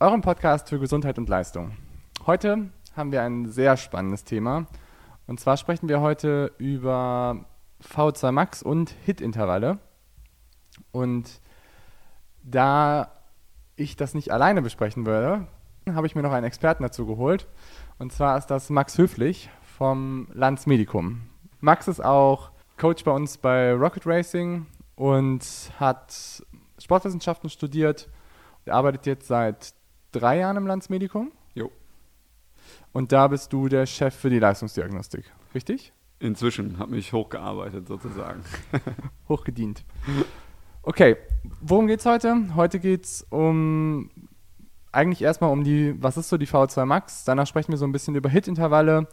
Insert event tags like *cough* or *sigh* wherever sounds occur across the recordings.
eurem Podcast für Gesundheit und Leistung. Heute haben wir ein sehr spannendes Thema. Und zwar sprechen wir heute über V2 Max und HIT-Intervalle. Und da ich das nicht alleine besprechen würde, habe ich mir noch einen Experten dazu geholt. Und zwar ist das Max Höflich vom Lanz Medikum. Max ist auch Coach bei uns bei Rocket Racing und hat Sportwissenschaften studiert er arbeitet jetzt seit drei Jahren im Landsmedikum. Jo. Und da bist du der Chef für die Leistungsdiagnostik, richtig? Inzwischen habe mich hochgearbeitet sozusagen. *laughs* Hochgedient. Okay, worum geht's heute? Heute geht's um eigentlich erstmal um die, was ist so die V2 Max? Danach sprechen wir so ein bisschen über Hit-Intervalle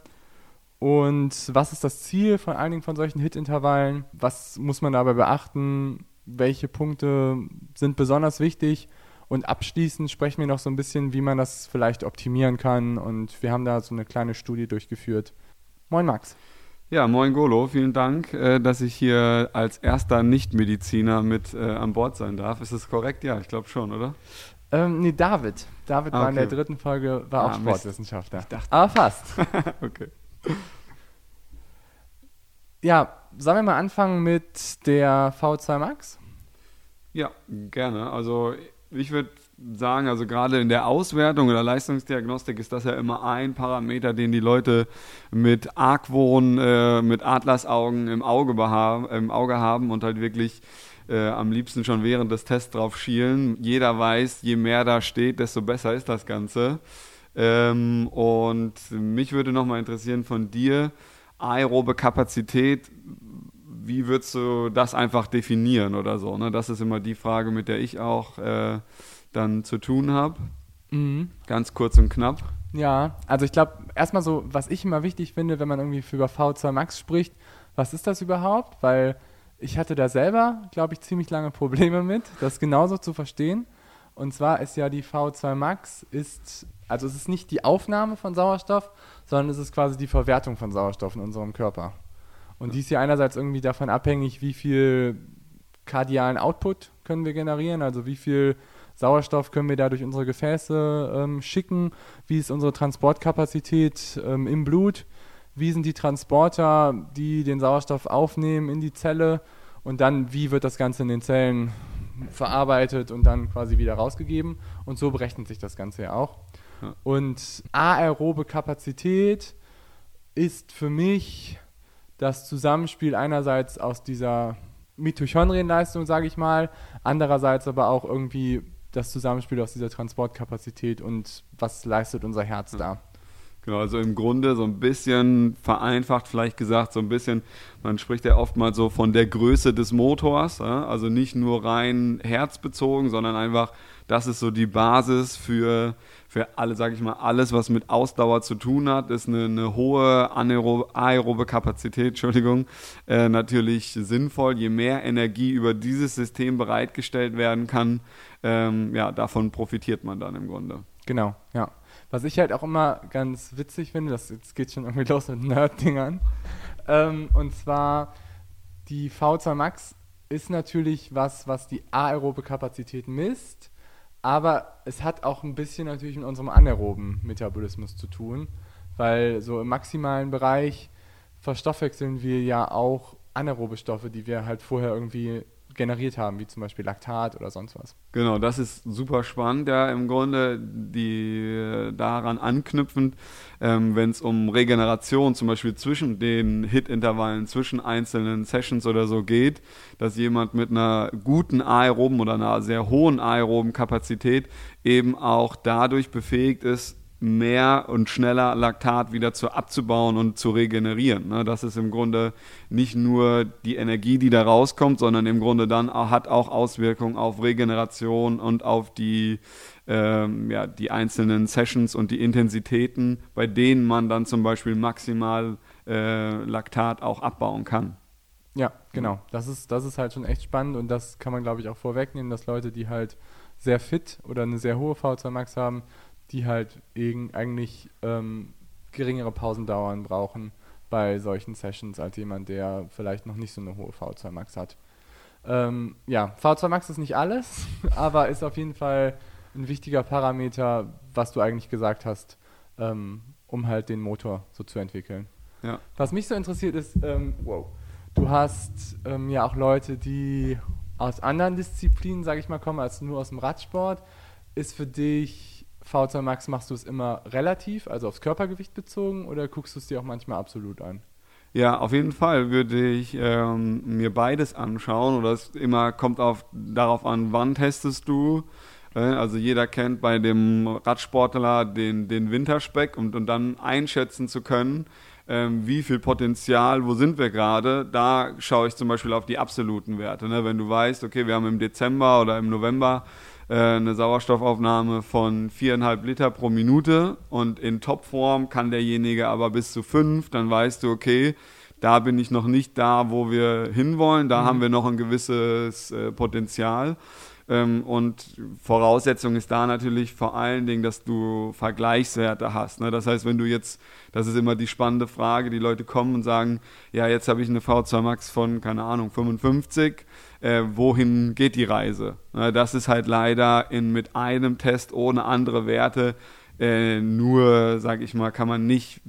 und was ist das Ziel von einigen von solchen Hit-Intervallen? Was muss man dabei beachten? Welche Punkte sind besonders wichtig? Und abschließend sprechen wir noch so ein bisschen, wie man das vielleicht optimieren kann. Und wir haben da so eine kleine Studie durchgeführt. Moin Max. Ja, moin Golo, vielen Dank, äh, dass ich hier als erster Nichtmediziner mit äh, an Bord sein darf. Ist das korrekt? Ja, ich glaube schon, oder? Ähm, nee, David. David ah, war in der dritten Folge, war ah, auch Sportwissenschaftler. Dachte, Aber fast. *laughs* okay. Ja, sollen wir mal anfangen mit der V2 Max? Ja, gerne. Also ich würde sagen, also gerade in der Auswertung oder Leistungsdiagnostik ist das ja immer ein Parameter, den die Leute mit Argwohn, äh, mit Adlersaugen im Auge, im Auge haben und halt wirklich äh, am liebsten schon während des Tests drauf schielen. Jeder weiß, je mehr da steht, desto besser ist das Ganze. Ähm, und mich würde nochmal interessieren von dir, aerobe Kapazität, wie würdest du das einfach definieren oder so? Ne? Das ist immer die Frage, mit der ich auch äh, dann zu tun habe. Mhm. Ganz kurz und knapp. Ja, also ich glaube, erstmal so, was ich immer wichtig finde, wenn man irgendwie über V2 Max spricht, was ist das überhaupt? Weil ich hatte da selber, glaube ich, ziemlich lange Probleme mit, das genauso zu verstehen. Und zwar ist ja die V2 Max ist, also es ist nicht die Aufnahme von Sauerstoff, sondern es ist quasi die Verwertung von Sauerstoff in unserem Körper. Und die ist ja einerseits irgendwie davon abhängig, wie viel kardialen Output können wir generieren, also wie viel Sauerstoff können wir da durch unsere Gefäße ähm, schicken, wie ist unsere Transportkapazität ähm, im Blut, wie sind die Transporter, die den Sauerstoff aufnehmen in die Zelle und dann wie wird das Ganze in den Zellen verarbeitet und dann quasi wieder rausgegeben und so berechnet sich das Ganze ja auch. Ja. Und aerobe Kapazität ist für mich das Zusammenspiel einerseits aus dieser Mitochondrienleistung, sage ich mal, andererseits aber auch irgendwie das Zusammenspiel aus dieser Transportkapazität und was leistet unser Herz da. Genau, also im Grunde so ein bisschen vereinfacht vielleicht gesagt, so ein bisschen, man spricht ja oft mal so von der Größe des Motors, also nicht nur rein herzbezogen, sondern einfach, das ist so die Basis für für alle, sage ich mal, alles, was mit Ausdauer zu tun hat, ist eine, eine hohe aerobe Kapazität, *laughs* Entschuldigung, äh, natürlich sinnvoll. Je mehr Energie über dieses System bereitgestellt werden kann, ähm, ja, davon profitiert man dann im Grunde. Genau, ja. Was ich halt auch immer ganz witzig finde, das jetzt geht schon irgendwie *laughs* los mit Nerd-Dingern, ähm, und zwar die V2 Max ist natürlich was, was die aerobe Kapazität misst aber es hat auch ein bisschen natürlich mit unserem anaeroben Metabolismus zu tun, weil so im maximalen Bereich verstoffwechseln wir ja auch anaerobe Stoffe, die wir halt vorher irgendwie generiert haben, wie zum Beispiel Laktat oder sonst was. Genau, das ist super spannend, ja, im Grunde die daran anknüpfend, ähm, wenn es um Regeneration zum Beispiel zwischen den Hit-Intervallen, zwischen einzelnen Sessions oder so geht, dass jemand mit einer guten aeroben oder einer sehr hohen aeroben Kapazität eben auch dadurch befähigt ist, mehr und schneller Laktat wieder zu abzubauen und zu regenerieren. Ne? Das ist im Grunde nicht nur die Energie, die da rauskommt, sondern im Grunde dann hat auch Auswirkungen auf Regeneration und auf die, ähm, ja, die einzelnen Sessions und die Intensitäten, bei denen man dann zum Beispiel maximal äh, Laktat auch abbauen kann. Ja, genau. Das ist, das ist halt schon echt spannend und das kann man, glaube ich, auch vorwegnehmen, dass Leute, die halt sehr fit oder eine sehr hohe V2 Max haben, die halt eigentlich ähm, geringere Pausendauern brauchen bei solchen Sessions als jemand, der vielleicht noch nicht so eine hohe V2 Max hat. Ähm, ja, V2 Max ist nicht alles, *laughs* aber ist auf jeden Fall ein wichtiger Parameter, was du eigentlich gesagt hast, ähm, um halt den Motor so zu entwickeln. Ja. Was mich so interessiert ist, ähm, wow, du hast ähm, ja auch Leute, die aus anderen Disziplinen, sage ich mal, kommen als nur aus dem Radsport. Ist für dich V2 Max machst du es immer relativ, also aufs Körpergewicht bezogen, oder guckst du es dir auch manchmal absolut an? Ja, auf jeden Fall würde ich ähm, mir beides anschauen. Oder es immer kommt auf, darauf an, wann testest du. Äh, also jeder kennt bei dem Radsportler den, den Winterspeck und, und dann einschätzen zu können, ähm, wie viel Potenzial, wo sind wir gerade. Da schaue ich zum Beispiel auf die absoluten Werte. Ne? Wenn du weißt, okay, wir haben im Dezember oder im November äh, eine Sauerstoffaufnahme von viereinhalb Liter pro Minute und in Topform kann derjenige aber bis zu fünf, dann weißt du, okay, da bin ich noch nicht da, wo wir hinwollen, da mhm. haben wir noch ein gewisses äh, Potenzial. Ähm, und Voraussetzung ist da natürlich vor allen Dingen, dass du Vergleichswerte hast. Ne? Das heißt, wenn du jetzt, das ist immer die spannende Frage, die Leute kommen und sagen, ja, jetzt habe ich eine V2 Max von, keine Ahnung, 55 äh, wohin geht die Reise. Äh, das ist halt leider in, mit einem Test ohne andere Werte äh, nur, sage ich mal, kann man nicht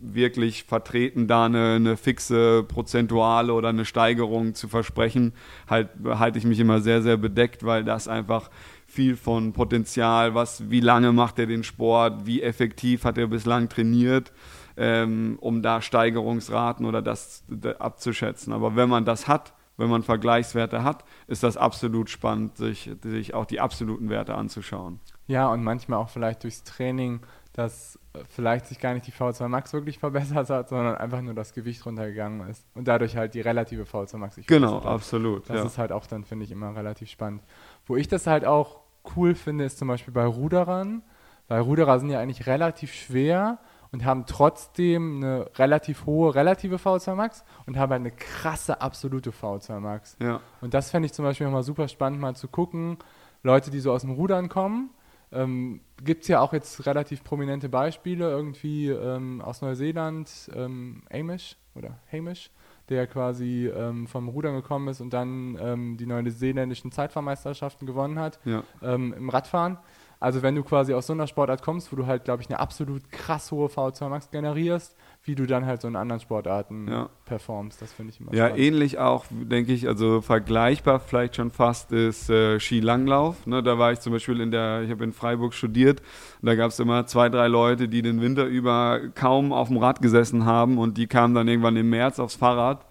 wirklich vertreten, da eine, eine, fixe prozentuale oder eine Steigerung zu versprechen, halt halte ich mich immer sehr, sehr bedeckt, weil das einfach viel von Potenzial, was, wie lange macht er den Sport, wie effektiv hat er bislang trainiert, ähm, um da Steigerungsraten oder das abzuschätzen. Aber wenn man das hat, wenn man Vergleichswerte hat, ist das absolut spannend, sich, sich auch die absoluten Werte anzuschauen. Ja, und manchmal auch vielleicht durchs Training, dass äh, vielleicht sich gar nicht die V2 Max wirklich verbessert hat, sondern einfach nur das Gewicht runtergegangen ist und dadurch halt die relative V2 Max sich Genau, absolut. Das ja. ist halt auch dann, finde ich, immer relativ spannend. Wo ich das halt auch cool finde, ist zum Beispiel bei Ruderern, weil Ruderer sind ja eigentlich relativ schwer und haben trotzdem eine relativ hohe relative V2 Max und haben halt eine krasse absolute V2 Max. Ja. Und das fände ich zum Beispiel nochmal super spannend, mal zu gucken. Leute, die so aus dem Rudern kommen, ähm, gibt es ja auch jetzt relativ prominente Beispiele, irgendwie ähm, aus Neuseeland, ähm, Amish oder Hamish, der quasi ähm, vom Rudern gekommen ist und dann ähm, die neuseeländischen Zeitfahrmeisterschaften gewonnen hat ja. ähm, im Radfahren. Also wenn du quasi aus so einer Sportart kommst, wo du halt, glaube ich, eine absolut krass hohe V2 Max generierst, wie du dann halt so in anderen Sportarten ja. performst, das finde ich immer Ja, spannend. ähnlich auch, denke ich, also vergleichbar vielleicht schon fast ist äh, Skilanglauf. Ne, da war ich zum Beispiel in der, ich habe in Freiburg studiert und da gab es immer zwei, drei Leute, die den Winter über kaum auf dem Rad gesessen haben und die kamen dann irgendwann im März aufs Fahrrad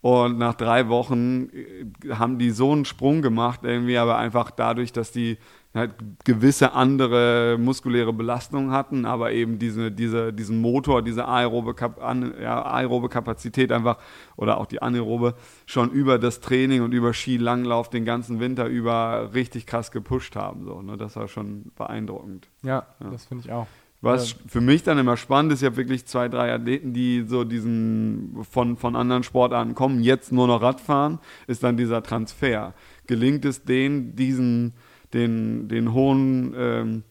und nach drei Wochen äh, haben die so einen Sprung gemacht, irgendwie, aber einfach dadurch, dass die halt gewisse andere muskuläre Belastungen hatten, aber eben diese, diese, diesen Motor, diese aerobe, an, ja, aerobe Kapazität einfach oder auch die anaerobe schon über das Training und über Skilanglauf den ganzen Winter über richtig krass gepusht haben. So, ne? Das war schon beeindruckend. Ja, ja. das finde ich auch. Was für mich dann immer spannend ist, ja wirklich zwei, drei Athleten, die so diesen von, von anderen Sportarten kommen, jetzt nur noch Radfahren, ist dann dieser Transfer. Gelingt es denen, diesen den, den hohen ähm,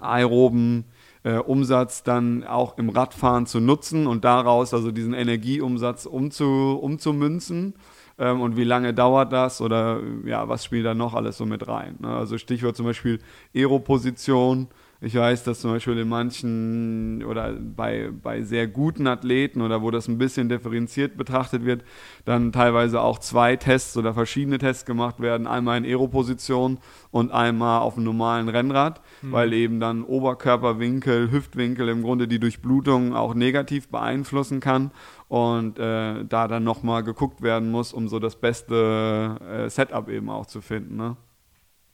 aeroben äh, Umsatz dann auch im Radfahren zu nutzen und daraus also diesen Energieumsatz umzu, umzumünzen. Ähm, und wie lange dauert das oder ja, was spielt da noch alles so mit rein? Ne? Also Stichwort zum Beispiel Aeroposition, ich weiß, dass zum Beispiel in manchen oder bei, bei sehr guten Athleten oder wo das ein bisschen differenziert betrachtet wird, dann teilweise auch zwei Tests oder verschiedene Tests gemacht werden. Einmal in Aeroposition und einmal auf einem normalen Rennrad, mhm. weil eben dann Oberkörperwinkel, Hüftwinkel im Grunde die Durchblutung auch negativ beeinflussen kann und äh, da dann nochmal geguckt werden muss, um so das beste äh, Setup eben auch zu finden. Ne?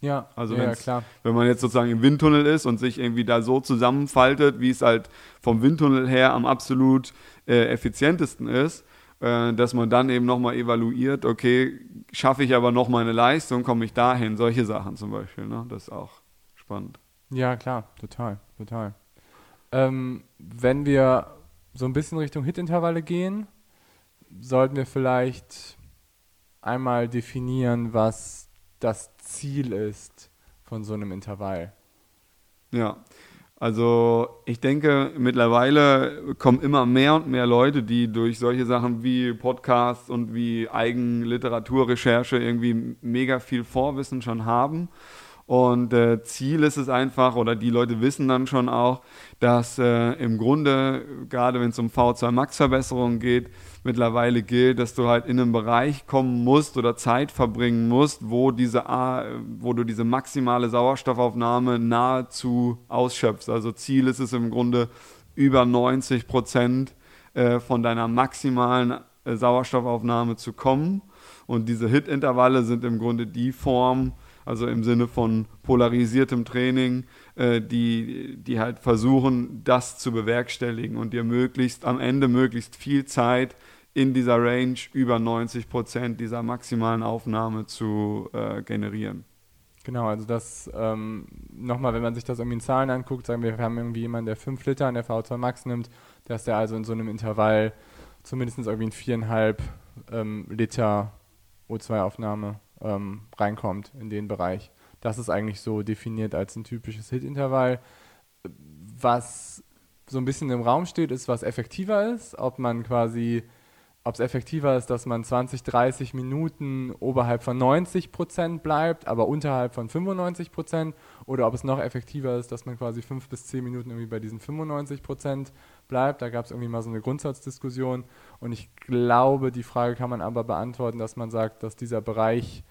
Ja, Also ja, klar. Wenn man jetzt sozusagen im Windtunnel ist und sich irgendwie da so zusammenfaltet, wie es halt vom Windtunnel her am absolut äh, effizientesten ist, äh, dass man dann eben nochmal evaluiert, okay, schaffe ich aber noch meine Leistung, komme ich dahin, solche Sachen zum Beispiel, ne? das ist auch spannend. Ja, klar, total, total. Ähm, wenn wir so ein bisschen Richtung Hit-Intervalle gehen, sollten wir vielleicht einmal definieren, was das Ziel ist von so einem Intervall. Ja, also ich denke, mittlerweile kommen immer mehr und mehr Leute, die durch solche Sachen wie Podcasts und wie Eigenliteraturrecherche irgendwie mega viel Vorwissen schon haben. Und äh, Ziel ist es einfach, oder die Leute wissen dann schon auch, dass äh, im Grunde, gerade wenn es um V2 Max Verbesserungen geht, mittlerweile gilt, dass du halt in einen Bereich kommen musst oder Zeit verbringen musst, wo diese wo du diese maximale Sauerstoffaufnahme nahezu ausschöpfst. Also Ziel ist es im Grunde über 90 Prozent äh, von deiner maximalen äh, Sauerstoffaufnahme zu kommen. Und diese Hit-Intervalle sind im Grunde die Form, also im Sinne von polarisiertem Training, äh, die, die halt versuchen, das zu bewerkstelligen und dir möglichst am Ende möglichst viel Zeit in dieser Range über 90 Prozent dieser maximalen Aufnahme zu äh, generieren. Genau, also das ähm, nochmal, wenn man sich das irgendwie in Zahlen anguckt, sagen wir, wir haben irgendwie jemanden, der 5 Liter an der V2 Max nimmt, dass der also in so einem Intervall zumindest irgendwie in viereinhalb ähm, Liter O2-Aufnahme ähm, reinkommt in den Bereich. Das ist eigentlich so definiert als ein typisches Hit-Intervall. Was so ein bisschen im Raum steht, ist, was effektiver ist, ob man quasi ob es effektiver ist, dass man 20, 30 Minuten oberhalb von 90 Prozent bleibt, aber unterhalb von 95 Prozent, oder ob es noch effektiver ist, dass man quasi 5 bis 10 Minuten irgendwie bei diesen 95 Prozent bleibt. Da gab es irgendwie mal so eine Grundsatzdiskussion und ich glaube, die Frage kann man aber beantworten, dass man sagt, dass dieser Bereich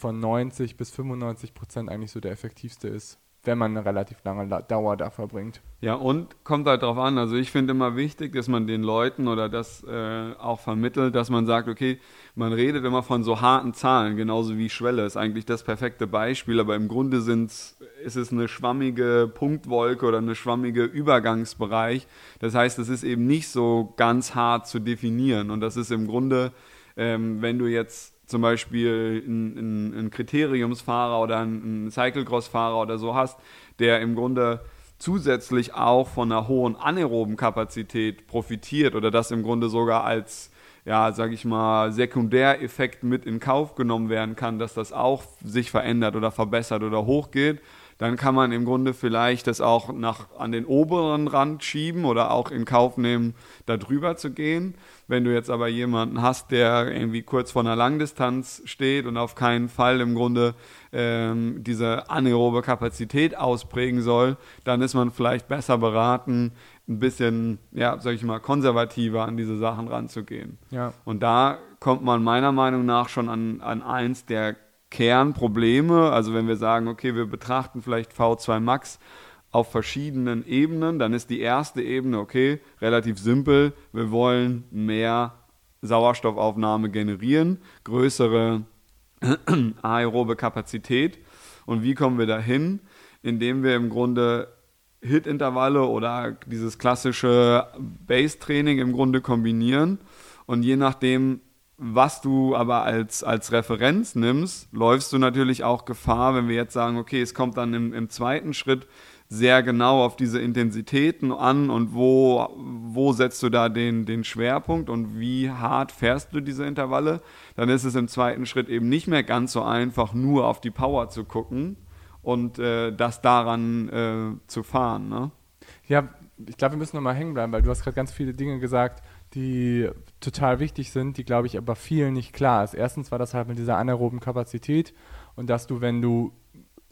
von 90 bis 95 Prozent eigentlich so der effektivste ist, wenn man eine relativ lange La Dauer da verbringt. Ja, und kommt halt drauf an. Also ich finde immer wichtig, dass man den Leuten oder das äh, auch vermittelt, dass man sagt, okay, man redet immer von so harten Zahlen, genauso wie Schwelle ist eigentlich das perfekte Beispiel, aber im Grunde sind's, ist es eine schwammige Punktwolke oder eine schwammige Übergangsbereich. Das heißt, es ist eben nicht so ganz hart zu definieren und das ist im Grunde, ähm, wenn du jetzt zum Beispiel einen, einen Kriteriumsfahrer oder einen Cyclecross-Fahrer oder so hast, der im Grunde zusätzlich auch von einer hohen anaeroben Kapazität profitiert oder das im Grunde sogar als, ja, sag ich mal, Sekundäreffekt mit in Kauf genommen werden kann, dass das auch sich verändert oder verbessert oder hochgeht, dann kann man im Grunde vielleicht das auch nach, an den oberen Rand schieben oder auch in Kauf nehmen, da drüber zu gehen. Wenn du jetzt aber jemanden hast, der irgendwie kurz vor einer Langdistanz steht und auf keinen Fall im Grunde ähm, diese anaerobe Kapazität ausprägen soll, dann ist man vielleicht besser beraten, ein bisschen, ja, sag ich mal, konservativer an diese Sachen ranzugehen. Ja. Und da kommt man meiner Meinung nach schon an, an eins der Kernprobleme. Also wenn wir sagen, okay, wir betrachten vielleicht V2 Max auf verschiedenen Ebenen, dann ist die erste Ebene, okay, relativ simpel. Wir wollen mehr Sauerstoffaufnahme generieren, größere *clears throat* aerobe Kapazität. Und wie kommen wir dahin? Indem wir im Grunde Hit-Intervalle oder dieses klassische Base-Training im Grunde kombinieren. Und je nachdem, was du aber als, als Referenz nimmst, läufst du natürlich auch Gefahr, wenn wir jetzt sagen, okay, es kommt dann im, im zweiten Schritt sehr genau auf diese Intensitäten an und wo, wo setzt du da den, den Schwerpunkt und wie hart fährst du diese Intervalle, dann ist es im zweiten Schritt eben nicht mehr ganz so einfach, nur auf die Power zu gucken und äh, das daran äh, zu fahren. Ne? Ja, ich glaube, wir müssen nochmal hängen bleiben, weil du hast gerade ganz viele Dinge gesagt, die total wichtig sind, die, glaube ich, aber vielen nicht klar ist. Erstens war das halt mit dieser anaeroben Kapazität und dass du, wenn du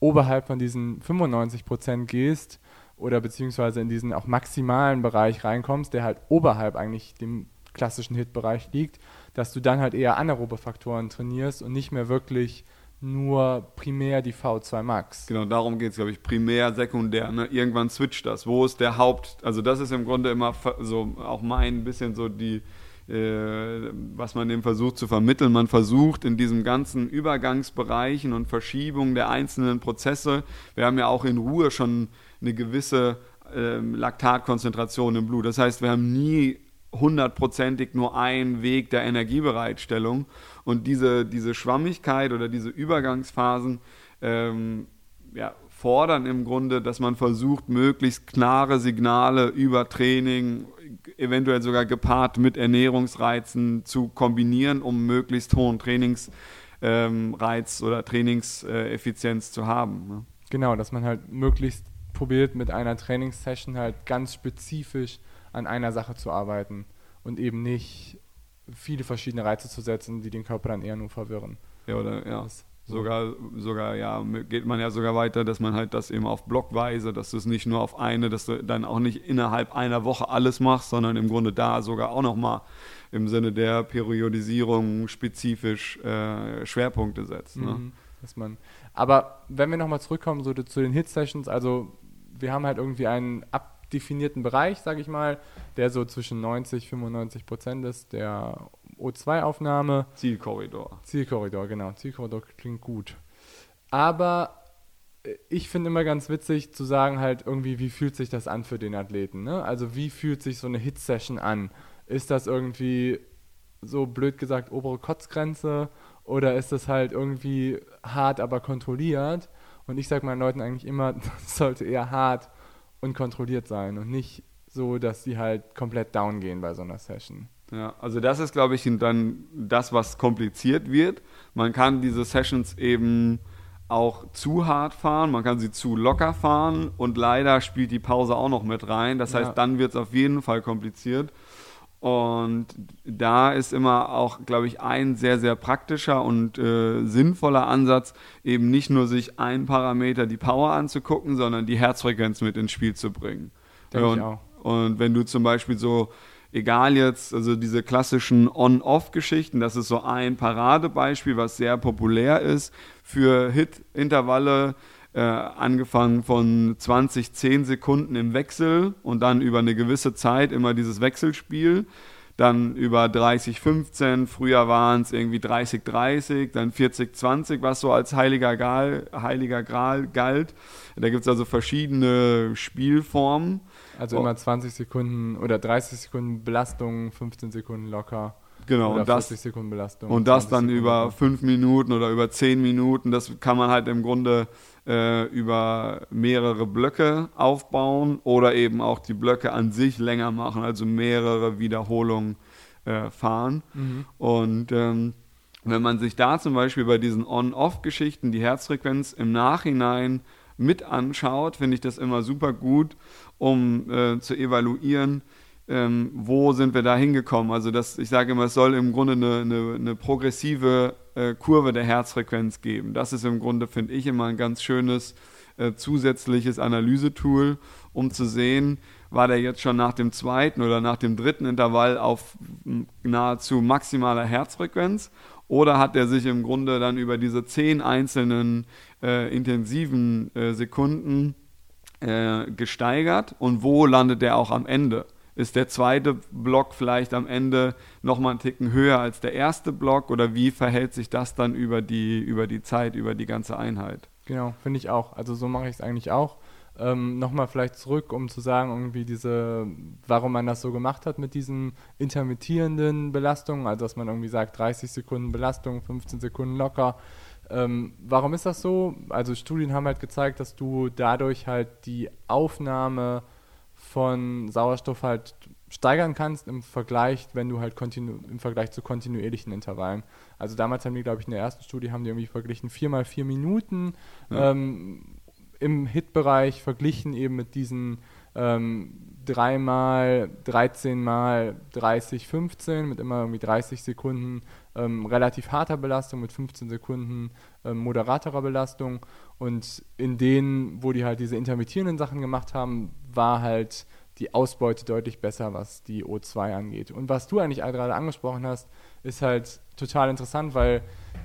oberhalb von diesen 95 Prozent gehst oder beziehungsweise in diesen auch maximalen Bereich reinkommst, der halt oberhalb eigentlich dem klassischen Hit-Bereich liegt, dass du dann halt eher anaerobe Faktoren trainierst und nicht mehr wirklich nur primär die V2 Max. Genau, darum geht es, glaube ich, primär, sekundär. Ne? Irgendwann switcht das. Wo ist der Haupt, also das ist im Grunde immer so auch mein bisschen so die, was man dem versucht zu vermitteln. Man versucht in diesen ganzen Übergangsbereichen und Verschiebungen der einzelnen Prozesse, wir haben ja auch in Ruhe schon eine gewisse äh, Laktatkonzentration im Blut. Das heißt, wir haben nie hundertprozentig nur einen Weg der Energiebereitstellung. Und diese, diese Schwammigkeit oder diese Übergangsphasen ähm, ja, fordern im Grunde, dass man versucht, möglichst klare Signale über Training, eventuell sogar gepaart mit Ernährungsreizen zu kombinieren, um möglichst hohen Trainingsreiz ähm, oder Trainingseffizienz zu haben. Ne? Genau, dass man halt möglichst probiert, mit einer Trainingssession halt ganz spezifisch an einer Sache zu arbeiten und eben nicht viele verschiedene Reize zu setzen, die den Körper dann eher nur verwirren. Ja, oder ja. Das Sogar, sogar, ja, geht man ja sogar weiter, dass man halt das eben auf Blockweise, dass du es nicht nur auf eine, dass du dann auch nicht innerhalb einer Woche alles machst, sondern im Grunde da sogar auch nochmal im Sinne der Periodisierung spezifisch äh, Schwerpunkte setzt. Ne? Mhm, dass man, aber wenn wir nochmal zurückkommen so zu den Hit-Sessions, also wir haben halt irgendwie einen abdefinierten Bereich, sage ich mal, der so zwischen 90 95 Prozent ist, der O2-Aufnahme. Zielkorridor. Zielkorridor, genau. Zielkorridor klingt gut. Aber äh, ich finde immer ganz witzig zu sagen halt irgendwie, wie fühlt sich das an für den Athleten? Ne? Also wie fühlt sich so eine Hit-Session an? Ist das irgendwie so blöd gesagt obere Kotzgrenze oder ist das halt irgendwie hart, aber kontrolliert? Und ich sage meinen Leuten eigentlich immer, *laughs* das sollte eher hart und kontrolliert sein und nicht so, dass sie halt komplett down gehen bei so einer Session. Ja, also das ist, glaube ich, dann das, was kompliziert wird. Man kann diese Sessions eben auch zu hart fahren, man kann sie zu locker fahren und leider spielt die Pause auch noch mit rein. Das heißt, ja. dann wird es auf jeden Fall kompliziert. Und da ist immer auch, glaube ich, ein sehr, sehr praktischer und äh, sinnvoller Ansatz, eben nicht nur sich ein Parameter die Power anzugucken, sondern die Herzfrequenz mit ins Spiel zu bringen. Denke und, ich auch. und wenn du zum Beispiel so egal jetzt, also diese klassischen On-Off-Geschichten, das ist so ein Paradebeispiel, was sehr populär ist für Hit-Intervalle, äh, angefangen von 20, 10 Sekunden im Wechsel und dann über eine gewisse Zeit immer dieses Wechselspiel. Dann über 30, 15, früher waren es irgendwie 30, 30, dann 40, 20, was so als heiliger, Gal, heiliger Gral galt. Da gibt es also verschiedene Spielformen. Also oh. immer 20 Sekunden oder 30 Sekunden Belastung, 15 Sekunden locker. Genau, und das, Sekunden Belastung. Und das dann Sekunden über 5 Minuten oder über 10 Minuten. Das kann man halt im Grunde äh, über mehrere Blöcke aufbauen oder eben auch die Blöcke an sich länger machen, also mehrere Wiederholungen äh, fahren. Mhm. Und ähm, wenn man sich da zum Beispiel bei diesen On-Off-Geschichten die Herzfrequenz im Nachhinein mit anschaut, finde ich das immer super gut, um äh, zu evaluieren, ähm, wo sind wir da hingekommen. Also das, ich sage immer, es soll im Grunde eine, eine, eine progressive äh, Kurve der Herzfrequenz geben. Das ist im Grunde, finde ich, immer ein ganz schönes äh, zusätzliches Analysetool, um zu sehen, war der jetzt schon nach dem zweiten oder nach dem dritten Intervall auf nahezu maximaler Herzfrequenz oder hat er sich im Grunde dann über diese zehn einzelnen äh, intensiven äh, Sekunden äh, gesteigert und wo landet er auch am Ende? Ist der zweite Block vielleicht am Ende nochmal einen Ticken höher als der erste Block oder wie verhält sich das dann über die, über die Zeit, über die ganze Einheit? Genau, finde ich auch. Also so mache ich es eigentlich auch. Ähm, nochmal vielleicht zurück, um zu sagen, irgendwie diese, warum man das so gemacht hat mit diesen intermittierenden Belastungen, also dass man irgendwie sagt, 30 Sekunden Belastung, 15 Sekunden locker. Ähm, warum ist das so? Also Studien haben halt gezeigt, dass du dadurch halt die Aufnahme von Sauerstoff halt steigern kannst im Vergleich, wenn du halt kontinu im Vergleich zu kontinuierlichen Intervallen. Also damals haben die, glaube ich, in der ersten Studie haben die irgendwie verglichen vier mal vier Minuten ja. ähm, im Hit-Bereich verglichen eben mit diesen ähm, 3 mal 13 mal 30, 15 mit immer irgendwie 30 Sekunden ähm, relativ harter Belastung, mit 15 Sekunden ähm, moderaterer Belastung. Und in denen, wo die halt diese intermittierenden Sachen gemacht haben, war halt die Ausbeute deutlich besser, was die O2 angeht. Und was du eigentlich gerade angesprochen hast, ist halt total interessant, weil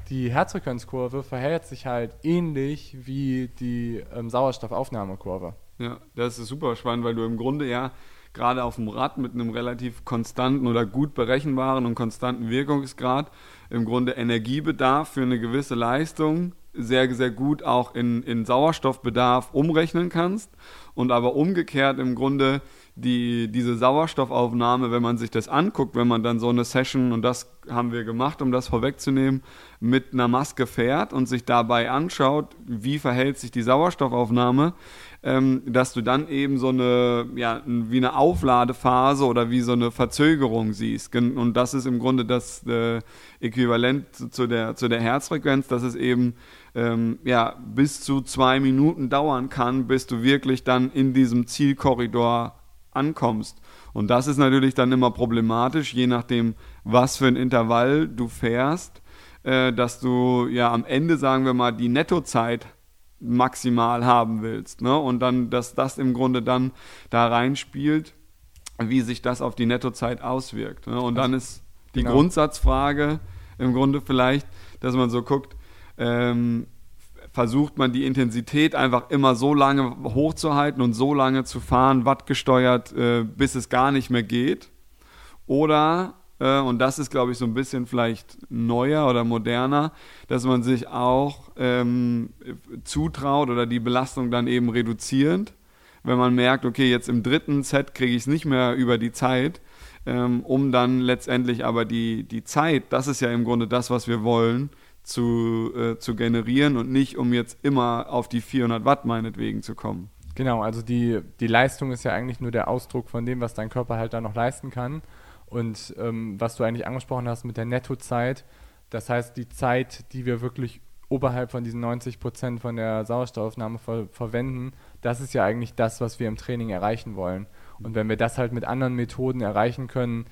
die Herzfrequenzkurve verhält sich halt ähnlich wie die ähm, Sauerstoffaufnahmekurve. Ja, das ist super spannend, weil du im Grunde ja gerade auf dem Rad mit einem relativ konstanten oder gut berechenbaren und konstanten Wirkungsgrad im Grunde Energiebedarf für eine gewisse Leistung sehr, sehr gut auch in, in Sauerstoffbedarf umrechnen kannst und aber umgekehrt im Grunde die, diese Sauerstoffaufnahme, wenn man sich das anguckt, wenn man dann so eine Session, und das haben wir gemacht, um das vorwegzunehmen, mit einer Maske fährt und sich dabei anschaut, wie verhält sich die Sauerstoffaufnahme, ähm, dass du dann eben so eine, ja, wie eine Aufladephase oder wie so eine Verzögerung siehst. Und das ist im Grunde das äh, Äquivalent zu der, zu der Herzfrequenz, dass es eben ähm, ja, bis zu zwei Minuten dauern kann, bis du wirklich dann in diesem Zielkorridor ankommst. Und das ist natürlich dann immer problematisch, je nachdem, was für ein Intervall du fährst, äh, dass du ja am Ende, sagen wir mal, die Nettozeit maximal haben willst. Ne? Und dann, dass das im Grunde dann da reinspielt, wie sich das auf die Nettozeit auswirkt. Ne? Und dann ist die genau. Grundsatzfrage im Grunde vielleicht, dass man so guckt, ähm, versucht man die Intensität einfach immer so lange hochzuhalten und so lange zu fahren, wattgesteuert, äh, bis es gar nicht mehr geht. Oder, äh, und das ist, glaube ich, so ein bisschen vielleicht neuer oder moderner, dass man sich auch ähm, zutraut oder die Belastung dann eben reduzierend, wenn man merkt, okay, jetzt im dritten Set kriege ich es nicht mehr über die Zeit, ähm, um dann letztendlich aber die, die Zeit, das ist ja im Grunde das, was wir wollen, zu, äh, zu generieren und nicht, um jetzt immer auf die 400 Watt meinetwegen zu kommen. Genau, also die, die Leistung ist ja eigentlich nur der Ausdruck von dem, was dein Körper halt da noch leisten kann. Und ähm, was du eigentlich angesprochen hast mit der Nettozeit, das heißt die Zeit, die wir wirklich oberhalb von diesen 90 Prozent von der Sauerstoffaufnahme ver verwenden, das ist ja eigentlich das, was wir im Training erreichen wollen. Und wenn wir das halt mit anderen Methoden erreichen können,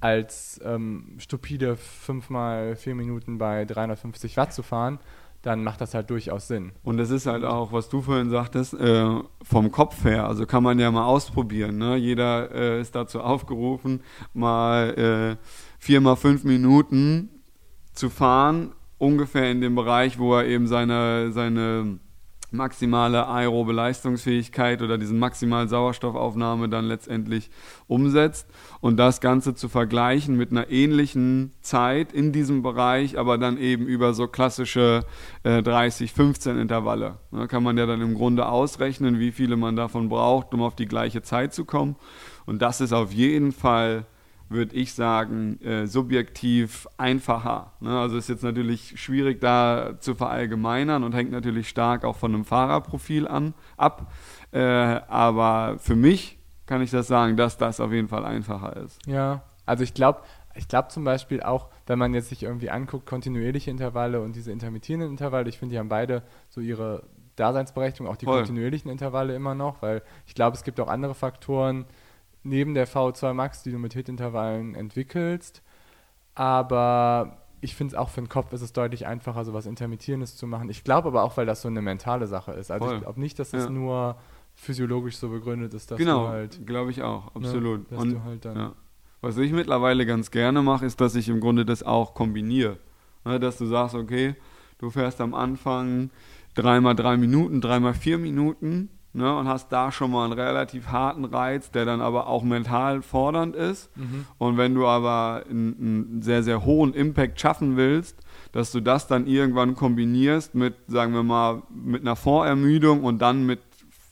als ähm, stupide 5 mal 4 Minuten bei 350 Watt zu fahren, dann macht das halt durchaus Sinn. Und es ist halt auch, was du vorhin sagtest, äh, vom Kopf her, also kann man ja mal ausprobieren. Ne? Jeder äh, ist dazu aufgerufen, mal äh, vier mal fünf Minuten zu fahren, ungefähr in dem Bereich, wo er eben seine, seine maximale aerobe Leistungsfähigkeit oder diesen maximalen Sauerstoffaufnahme dann letztendlich umsetzt und das Ganze zu vergleichen mit einer ähnlichen Zeit in diesem Bereich, aber dann eben über so klassische äh, 30-15 Intervalle. Da kann man ja dann im Grunde ausrechnen, wie viele man davon braucht, um auf die gleiche Zeit zu kommen. Und das ist auf jeden Fall würde ich sagen, äh, subjektiv einfacher. Ne? Also ist jetzt natürlich schwierig da zu verallgemeinern und hängt natürlich stark auch von einem Fahrerprofil an, ab. Äh, aber für mich kann ich das sagen, dass das auf jeden Fall einfacher ist. Ja, also ich glaube, ich glaube zum Beispiel auch, wenn man jetzt sich irgendwie anguckt, kontinuierliche Intervalle und diese intermittierenden Intervalle, ich finde, die haben beide so ihre Daseinsberechtigung, auch die Voll. kontinuierlichen Intervalle immer noch, weil ich glaube, es gibt auch andere Faktoren, neben der V2 Max, die du mit Hit-Intervallen entwickelst. Aber ich finde es auch für den Kopf ist es deutlich einfacher, so was Intermittierendes zu machen. Ich glaube aber auch, weil das so eine mentale Sache ist. Also Voll. ich glaube nicht, dass das ja. nur physiologisch so begründet ist, dass genau, du halt. glaube ich auch, ne, absolut. Ne, Und, halt ja. Was ich mittlerweile ganz gerne mache, ist, dass ich im Grunde das auch kombiniere. Ne, dass du sagst, okay, du fährst am Anfang dreimal drei Minuten, dreimal vier Minuten ne, und hast da schon mal einen relativ harten Reiz, der dann aber auch mental fordernd ist. Mhm. Und wenn du aber einen, einen, sehr, sehr hohen Impact schaffen willst, dass du das dann irgendwann kombinierst mit, sagen wir mal, mit einer Vorermüdung und dann mit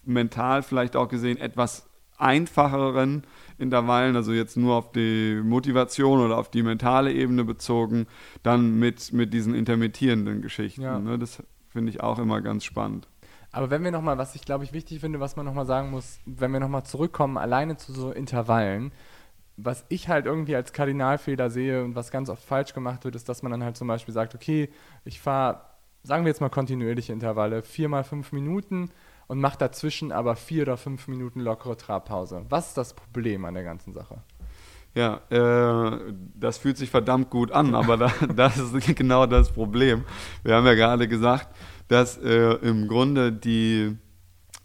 mental vielleicht auch gesehen etwas einfacheren Intervallen, also jetzt nur auf die Motivation oder auf die mentale Ebene bezogen, dann mit, mit diesen intermittierenden Geschichten. Ja. Ne? Das finde ich auch immer ganz spannend. Aber wenn wir nochmal, was ich glaube ich wichtig finde, was man nochmal sagen muss, wenn wir nochmal zurückkommen, alleine zu so Intervallen, was ich halt irgendwie als Kardinalfehler sehe und was ganz oft falsch gemacht wird, ist, dass man dann halt zum Beispiel sagt, okay, ich fahre, sagen wir jetzt mal kontinuierliche Intervalle, vier mal fünf Minuten und mache dazwischen aber vier oder fünf Minuten lockere Trabpause. Was ist das Problem an der ganzen Sache? Ja, äh, das fühlt sich verdammt gut an, aber da, *laughs* das ist genau das Problem. Wir haben ja gerade gesagt, dass äh, im Grunde die,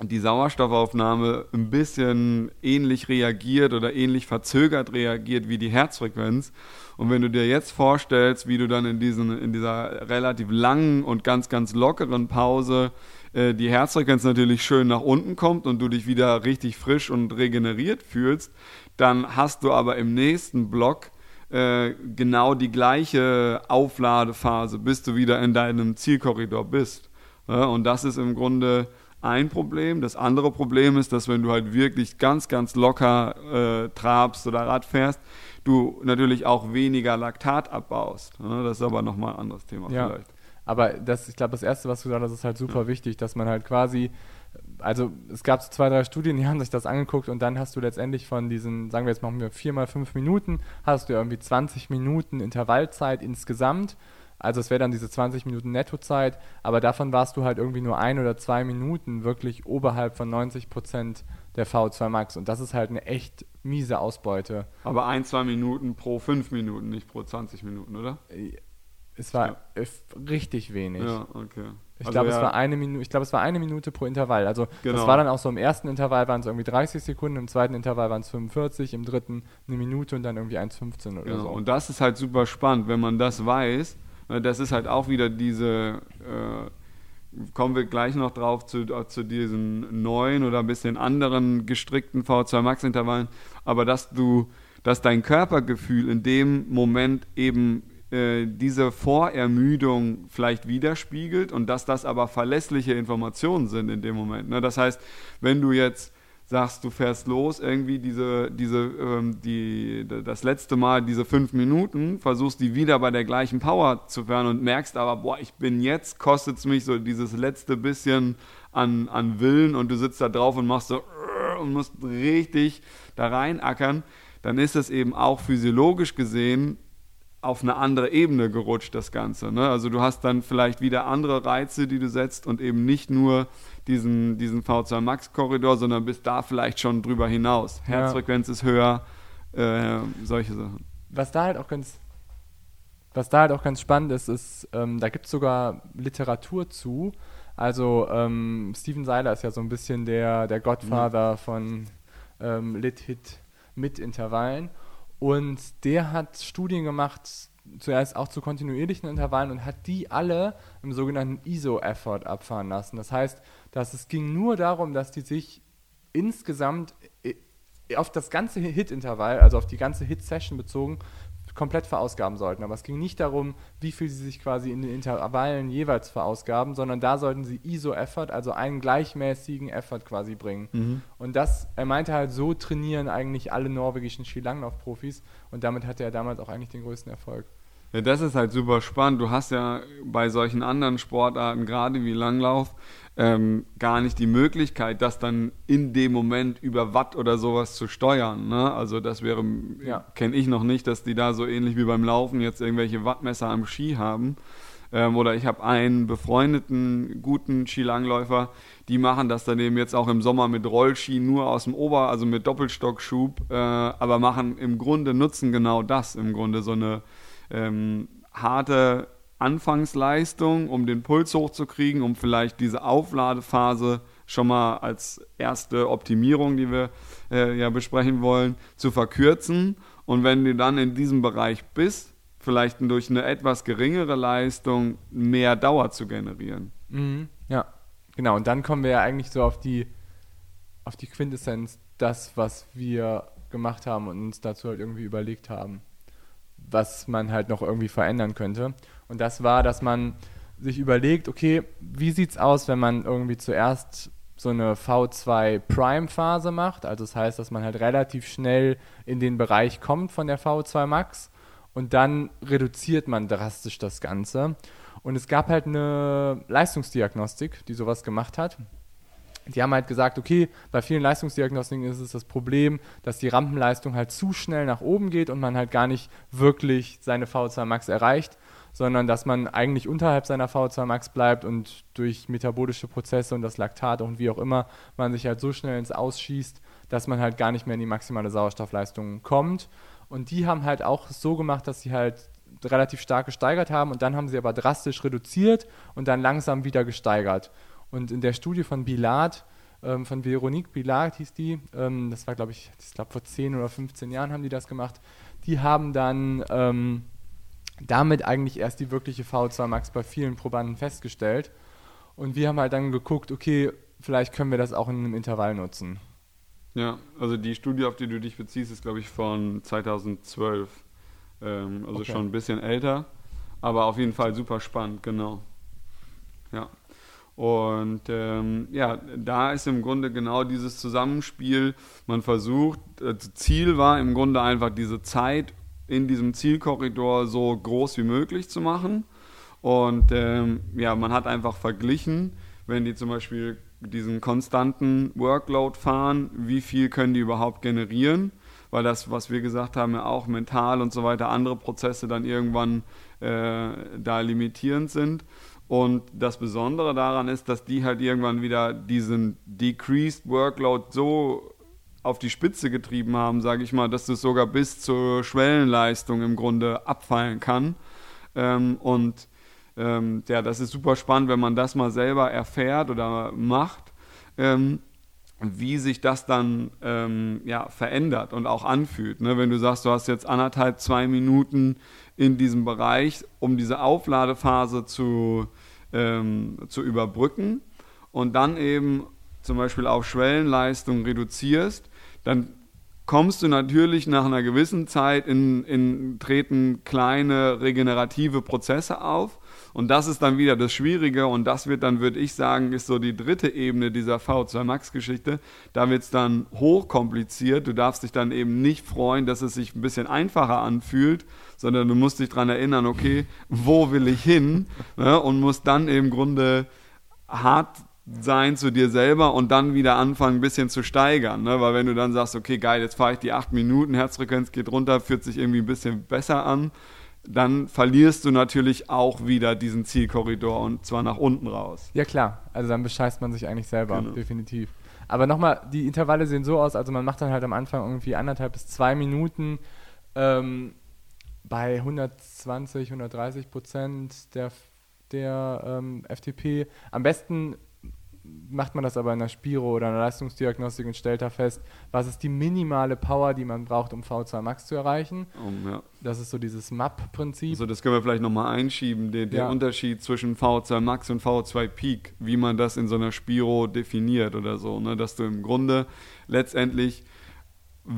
die Sauerstoffaufnahme ein bisschen ähnlich reagiert oder ähnlich verzögert reagiert wie die Herzfrequenz. Und wenn du dir jetzt vorstellst, wie du dann in, diesen, in dieser relativ langen und ganz, ganz lockeren Pause äh, die Herzfrequenz natürlich schön nach unten kommt und du dich wieder richtig frisch und regeneriert fühlst, dann hast du aber im nächsten Block äh, genau die gleiche Aufladephase, bis du wieder in deinem Zielkorridor bist. Und das ist im Grunde ein Problem. Das andere Problem ist, dass wenn du halt wirklich ganz, ganz locker äh, trabst oder Rad fährst, du natürlich auch weniger Laktat abbaust. Das ist aber nochmal ein anderes Thema ja. vielleicht. Aber das, ich glaube, das Erste, was du gesagt hast, ist halt super ja. wichtig, dass man halt quasi, also es gab so zwei, drei Studien, die *laughs* haben sich das angeguckt und dann hast du letztendlich von diesen, sagen wir jetzt machen wir vier mal fünf Minuten, hast du irgendwie 20 Minuten Intervallzeit insgesamt also es wäre dann diese 20 Minuten Nettozeit, aber davon warst du halt irgendwie nur ein oder zwei Minuten wirklich oberhalb von 90 Prozent der V2 Max. Und das ist halt eine echt miese Ausbeute. Aber ein, zwei Minuten pro fünf Minuten, nicht pro 20 Minuten, oder? Es war ja. richtig wenig. Ja, okay. Ich also glaube, ja. es war eine Minute, ich glaube, es war eine Minute pro Intervall. Also genau. das war dann auch so im ersten Intervall waren es irgendwie 30 Sekunden, im zweiten Intervall waren es 45, im dritten eine Minute und dann irgendwie 1,15 oder genau. so. Und das ist halt super spannend, wenn man das weiß das ist halt auch wieder diese, äh, kommen wir gleich noch drauf zu, zu diesen neuen oder ein bisschen anderen gestrickten V2 Max Intervallen, aber dass du, dass dein Körpergefühl in dem Moment eben äh, diese Vorermüdung vielleicht widerspiegelt und dass das aber verlässliche Informationen sind in dem Moment. Ne? Das heißt, wenn du jetzt sagst, du fährst los, irgendwie diese, diese, ähm, die, das letzte Mal diese fünf Minuten, versuchst die wieder bei der gleichen Power zu fahren und merkst aber, boah, ich bin jetzt, kostet es mich so dieses letzte bisschen an, an Willen und du sitzt da drauf und machst so *laughs* und musst richtig da reinackern, dann ist es eben auch physiologisch gesehen auf eine andere Ebene gerutscht, das Ganze. Ne? Also du hast dann vielleicht wieder andere Reize, die du setzt und eben nicht nur diesen, diesen V2 Max-Korridor, sondern bist da vielleicht schon drüber hinaus. Herzfrequenz ja. ist höher, äh, solche Sachen. Was da halt auch ganz, was da halt auch ganz spannend ist, ist, ähm, da gibt es sogar Literatur zu. Also ähm, Steven Seiler ist ja so ein bisschen der, der Godfather mhm. von ähm, Lit-Hit mit Intervallen. Und der hat Studien gemacht, zuerst auch zu kontinuierlichen Intervallen und hat die alle im sogenannten ISO-Effort abfahren lassen. Das heißt, dass es ging nur darum, dass die sich insgesamt äh, auf das ganze Hit-Intervall, also auf die ganze Hit-Session bezogen, komplett verausgaben sollten. Aber es ging nicht darum, wie viel sie sich quasi in den Intervallen jeweils verausgaben, sondern da sollten sie ISO-Effort, also einen gleichmäßigen Effort quasi bringen. Mhm. Und das, er meinte halt, so trainieren eigentlich alle norwegischen Skilanglauf-Profis und damit hatte er damals auch eigentlich den größten Erfolg. Ja, das ist halt super spannend. Du hast ja bei solchen anderen Sportarten, gerade wie Langlauf, ähm, gar nicht die Möglichkeit, das dann in dem Moment über Watt oder sowas zu steuern. Ne? Also das wäre, ja. kenne ich noch nicht, dass die da so ähnlich wie beim Laufen jetzt irgendwelche Wattmesser am Ski haben. Ähm, oder ich habe einen befreundeten, guten Skilangläufer, die machen das dann eben jetzt auch im Sommer mit Rollski nur aus dem Ober, also mit Doppelstockschub, äh, aber machen im Grunde, nutzen genau das, im Grunde so eine ähm, harte Anfangsleistung, um den Puls hochzukriegen, um vielleicht diese Aufladephase schon mal als erste Optimierung, die wir äh, ja besprechen wollen, zu verkürzen. Und wenn du dann in diesem Bereich bist, vielleicht durch eine etwas geringere Leistung mehr Dauer zu generieren. Mhm, ja, genau. Und dann kommen wir ja eigentlich so auf die, auf die Quintessenz, das, was wir gemacht haben und uns dazu halt irgendwie überlegt haben, was man halt noch irgendwie verändern könnte. Und das war, dass man sich überlegt, okay, wie sieht es aus, wenn man irgendwie zuerst so eine V2 Prime Phase macht, also das heißt, dass man halt relativ schnell in den Bereich kommt von der V2 Max und dann reduziert man drastisch das Ganze. Und es gab halt eine Leistungsdiagnostik, die sowas gemacht hat. Die haben halt gesagt, okay, bei vielen Leistungsdiagnostiken ist es das Problem, dass die Rampenleistung halt zu schnell nach oben geht und man halt gar nicht wirklich seine V2 Max erreicht sondern dass man eigentlich unterhalb seiner V2 Max bleibt und durch metabolische Prozesse und das Laktat und wie auch immer man sich halt so schnell ins Ausschießt, dass man halt gar nicht mehr in die maximale Sauerstoffleistung kommt. Und die haben halt auch so gemacht, dass sie halt relativ stark gesteigert haben und dann haben sie aber drastisch reduziert und dann langsam wieder gesteigert. Und in der Studie von Bilat ähm, von Veronique Billard hieß die. Ähm, das war, glaube ich, ich glaube vor 10 oder 15 Jahren haben die das gemacht. Die haben dann ähm, damit eigentlich erst die wirkliche VO2 Max bei vielen Probanden festgestellt. Und wir haben halt dann geguckt, okay, vielleicht können wir das auch in einem Intervall nutzen. Ja, also die Studie, auf die du dich beziehst, ist, glaube ich, von 2012. Ähm, also okay. schon ein bisschen älter, aber auf jeden Fall super spannend, genau. Ja. Und ähm, ja, da ist im Grunde genau dieses Zusammenspiel. Man versucht, das Ziel war im Grunde einfach diese Zeit in diesem Zielkorridor so groß wie möglich zu machen. Und ähm, ja, man hat einfach verglichen, wenn die zum Beispiel diesen konstanten Workload fahren, wie viel können die überhaupt generieren, weil das, was wir gesagt haben, ja auch mental und so weiter, andere Prozesse dann irgendwann äh, da limitierend sind. Und das Besondere daran ist, dass die halt irgendwann wieder diesen Decreased Workload so auf die Spitze getrieben haben, sage ich mal, dass das sogar bis zur Schwellenleistung im Grunde abfallen kann. Ähm, und ähm, ja, das ist super spannend, wenn man das mal selber erfährt oder macht, ähm, wie sich das dann ähm, ja, verändert und auch anfühlt. Ne? Wenn du sagst, du hast jetzt anderthalb, zwei Minuten in diesem Bereich, um diese Aufladephase zu, ähm, zu überbrücken und dann eben zum Beispiel auf Schwellenleistung reduzierst, dann kommst du natürlich nach einer gewissen Zeit in, in treten kleine regenerative Prozesse auf und das ist dann wieder das Schwierige und das wird dann, würde ich sagen, ist so die dritte Ebene dieser V2 Max-Geschichte. Da wird es dann hochkompliziert. Du darfst dich dann eben nicht freuen, dass es sich ein bisschen einfacher anfühlt, sondern du musst dich daran erinnern, okay, wo will ich hin? Ne? Und musst dann im Grunde hart sein zu dir selber und dann wieder anfangen, ein bisschen zu steigern. Ne? Weil wenn du dann sagst, okay, geil, jetzt fahre ich die acht Minuten, Herzfrequenz geht runter, fühlt sich irgendwie ein bisschen besser an, dann verlierst du natürlich auch wieder diesen Zielkorridor und zwar nach unten raus. Ja klar, also dann bescheißt man sich eigentlich selber, genau. definitiv. Aber nochmal, die Intervalle sehen so aus, also man macht dann halt am Anfang irgendwie anderthalb bis zwei Minuten ähm, bei 120, 130 Prozent der, der ähm, FTP. Am besten macht man das aber in einer Spiro oder einer Leistungsdiagnostik und stellt da fest, was ist die minimale Power, die man braucht, um V2 Max zu erreichen. Um, ja. Das ist so dieses MAP-Prinzip. Also das können wir vielleicht nochmal einschieben, der, der ja. Unterschied zwischen V2 Max und V2 Peak, wie man das in so einer Spiro definiert oder so, ne? dass du im Grunde letztendlich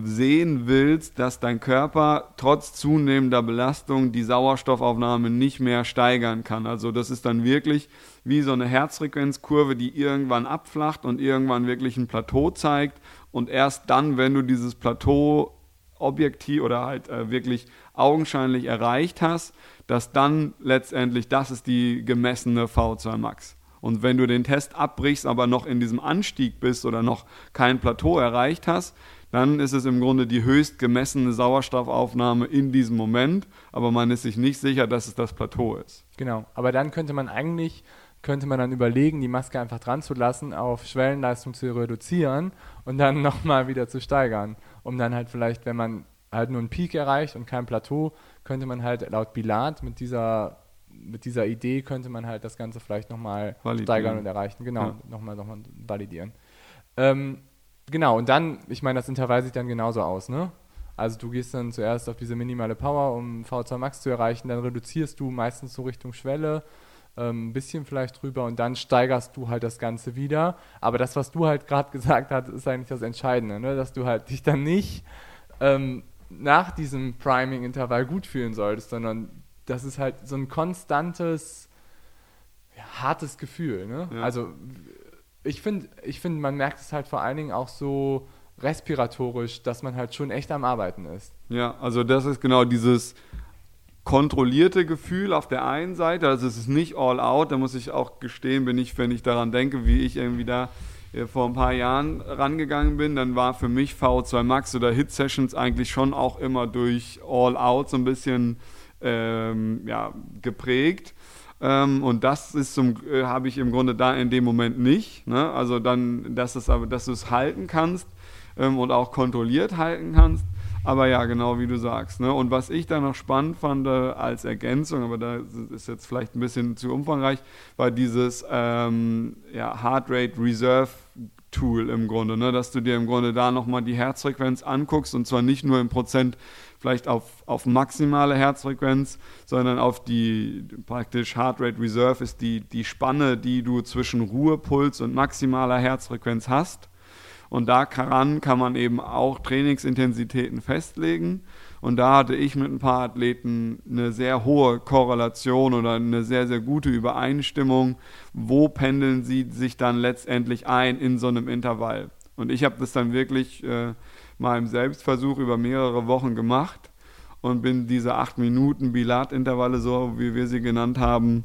sehen willst, dass dein Körper trotz zunehmender Belastung die Sauerstoffaufnahme nicht mehr steigern kann. Also das ist dann wirklich wie so eine Herzfrequenzkurve, die irgendwann abflacht und irgendwann wirklich ein Plateau zeigt. Und erst dann, wenn du dieses Plateau objektiv oder halt äh, wirklich augenscheinlich erreicht hast, dass dann letztendlich das ist die gemessene V2 Max. Und wenn du den Test abbrichst, aber noch in diesem Anstieg bist oder noch kein Plateau erreicht hast, dann ist es im Grunde die höchst gemessene Sauerstoffaufnahme in diesem Moment, aber man ist sich nicht sicher, dass es das Plateau ist. Genau, aber dann könnte man eigentlich könnte man dann überlegen, die Maske einfach dran zu lassen, auf Schwellenleistung zu reduzieren und dann *laughs* nochmal wieder zu steigern, um dann halt vielleicht, wenn man halt nur einen Peak erreicht und kein Plateau, könnte man halt laut Bilat mit dieser mit dieser Idee könnte man halt das Ganze vielleicht nochmal steigern und erreichen. Genau, ja. nochmal noch mal validieren. Ähm, Genau, und dann, ich meine, das Intervall sieht dann genauso aus, ne? Also du gehst dann zuerst auf diese minimale Power, um V2 Max zu erreichen, dann reduzierst du meistens so Richtung Schwelle, ähm, ein bisschen vielleicht drüber und dann steigerst du halt das Ganze wieder. Aber das, was du halt gerade *laughs* gesagt hast, ist eigentlich das Entscheidende, ne? dass du halt dich dann nicht ähm, nach diesem Priming-Intervall gut fühlen solltest, sondern das ist halt so ein konstantes, ja, hartes Gefühl. Ne? Ja. Also ich finde, ich find, man merkt es halt vor allen Dingen auch so respiratorisch, dass man halt schon echt am Arbeiten ist. Ja, also das ist genau dieses kontrollierte Gefühl auf der einen Seite, also es ist nicht all out, da muss ich auch gestehen, bin ich, wenn ich daran denke, wie ich irgendwie da äh, vor ein paar Jahren rangegangen bin, dann war für mich VO2 Max oder Hit Sessions eigentlich schon auch immer durch All Out so ein bisschen ähm, ja, geprägt. Ähm, und das ist zum, äh, habe ich im Grunde da in dem Moment nicht. Ne? Also dann, dass es aber, dass du es halten kannst ähm, und auch kontrolliert halten kannst. Aber ja, genau wie du sagst. Ne? Und was ich da noch spannend fand äh, als Ergänzung, aber da ist jetzt vielleicht ein bisschen zu umfangreich, war dieses ähm, ja, Heart Rate Reserve Tool im Grunde, ne? dass du dir im Grunde da nochmal die Herzfrequenz anguckst und zwar nicht nur im Prozent vielleicht auf, auf maximale Herzfrequenz, sondern auf die praktisch Heart Rate Reserve ist die, die Spanne, die du zwischen Ruhepuls und maximaler Herzfrequenz hast. Und daran kann man eben auch Trainingsintensitäten festlegen. Und da hatte ich mit ein paar Athleten eine sehr hohe Korrelation oder eine sehr, sehr gute Übereinstimmung. Wo pendeln sie sich dann letztendlich ein in so einem Intervall? Und ich habe das dann wirklich äh, mal im Selbstversuch über mehrere Wochen gemacht und bin diese acht Minuten Bilatintervalle, so wie wir sie genannt haben,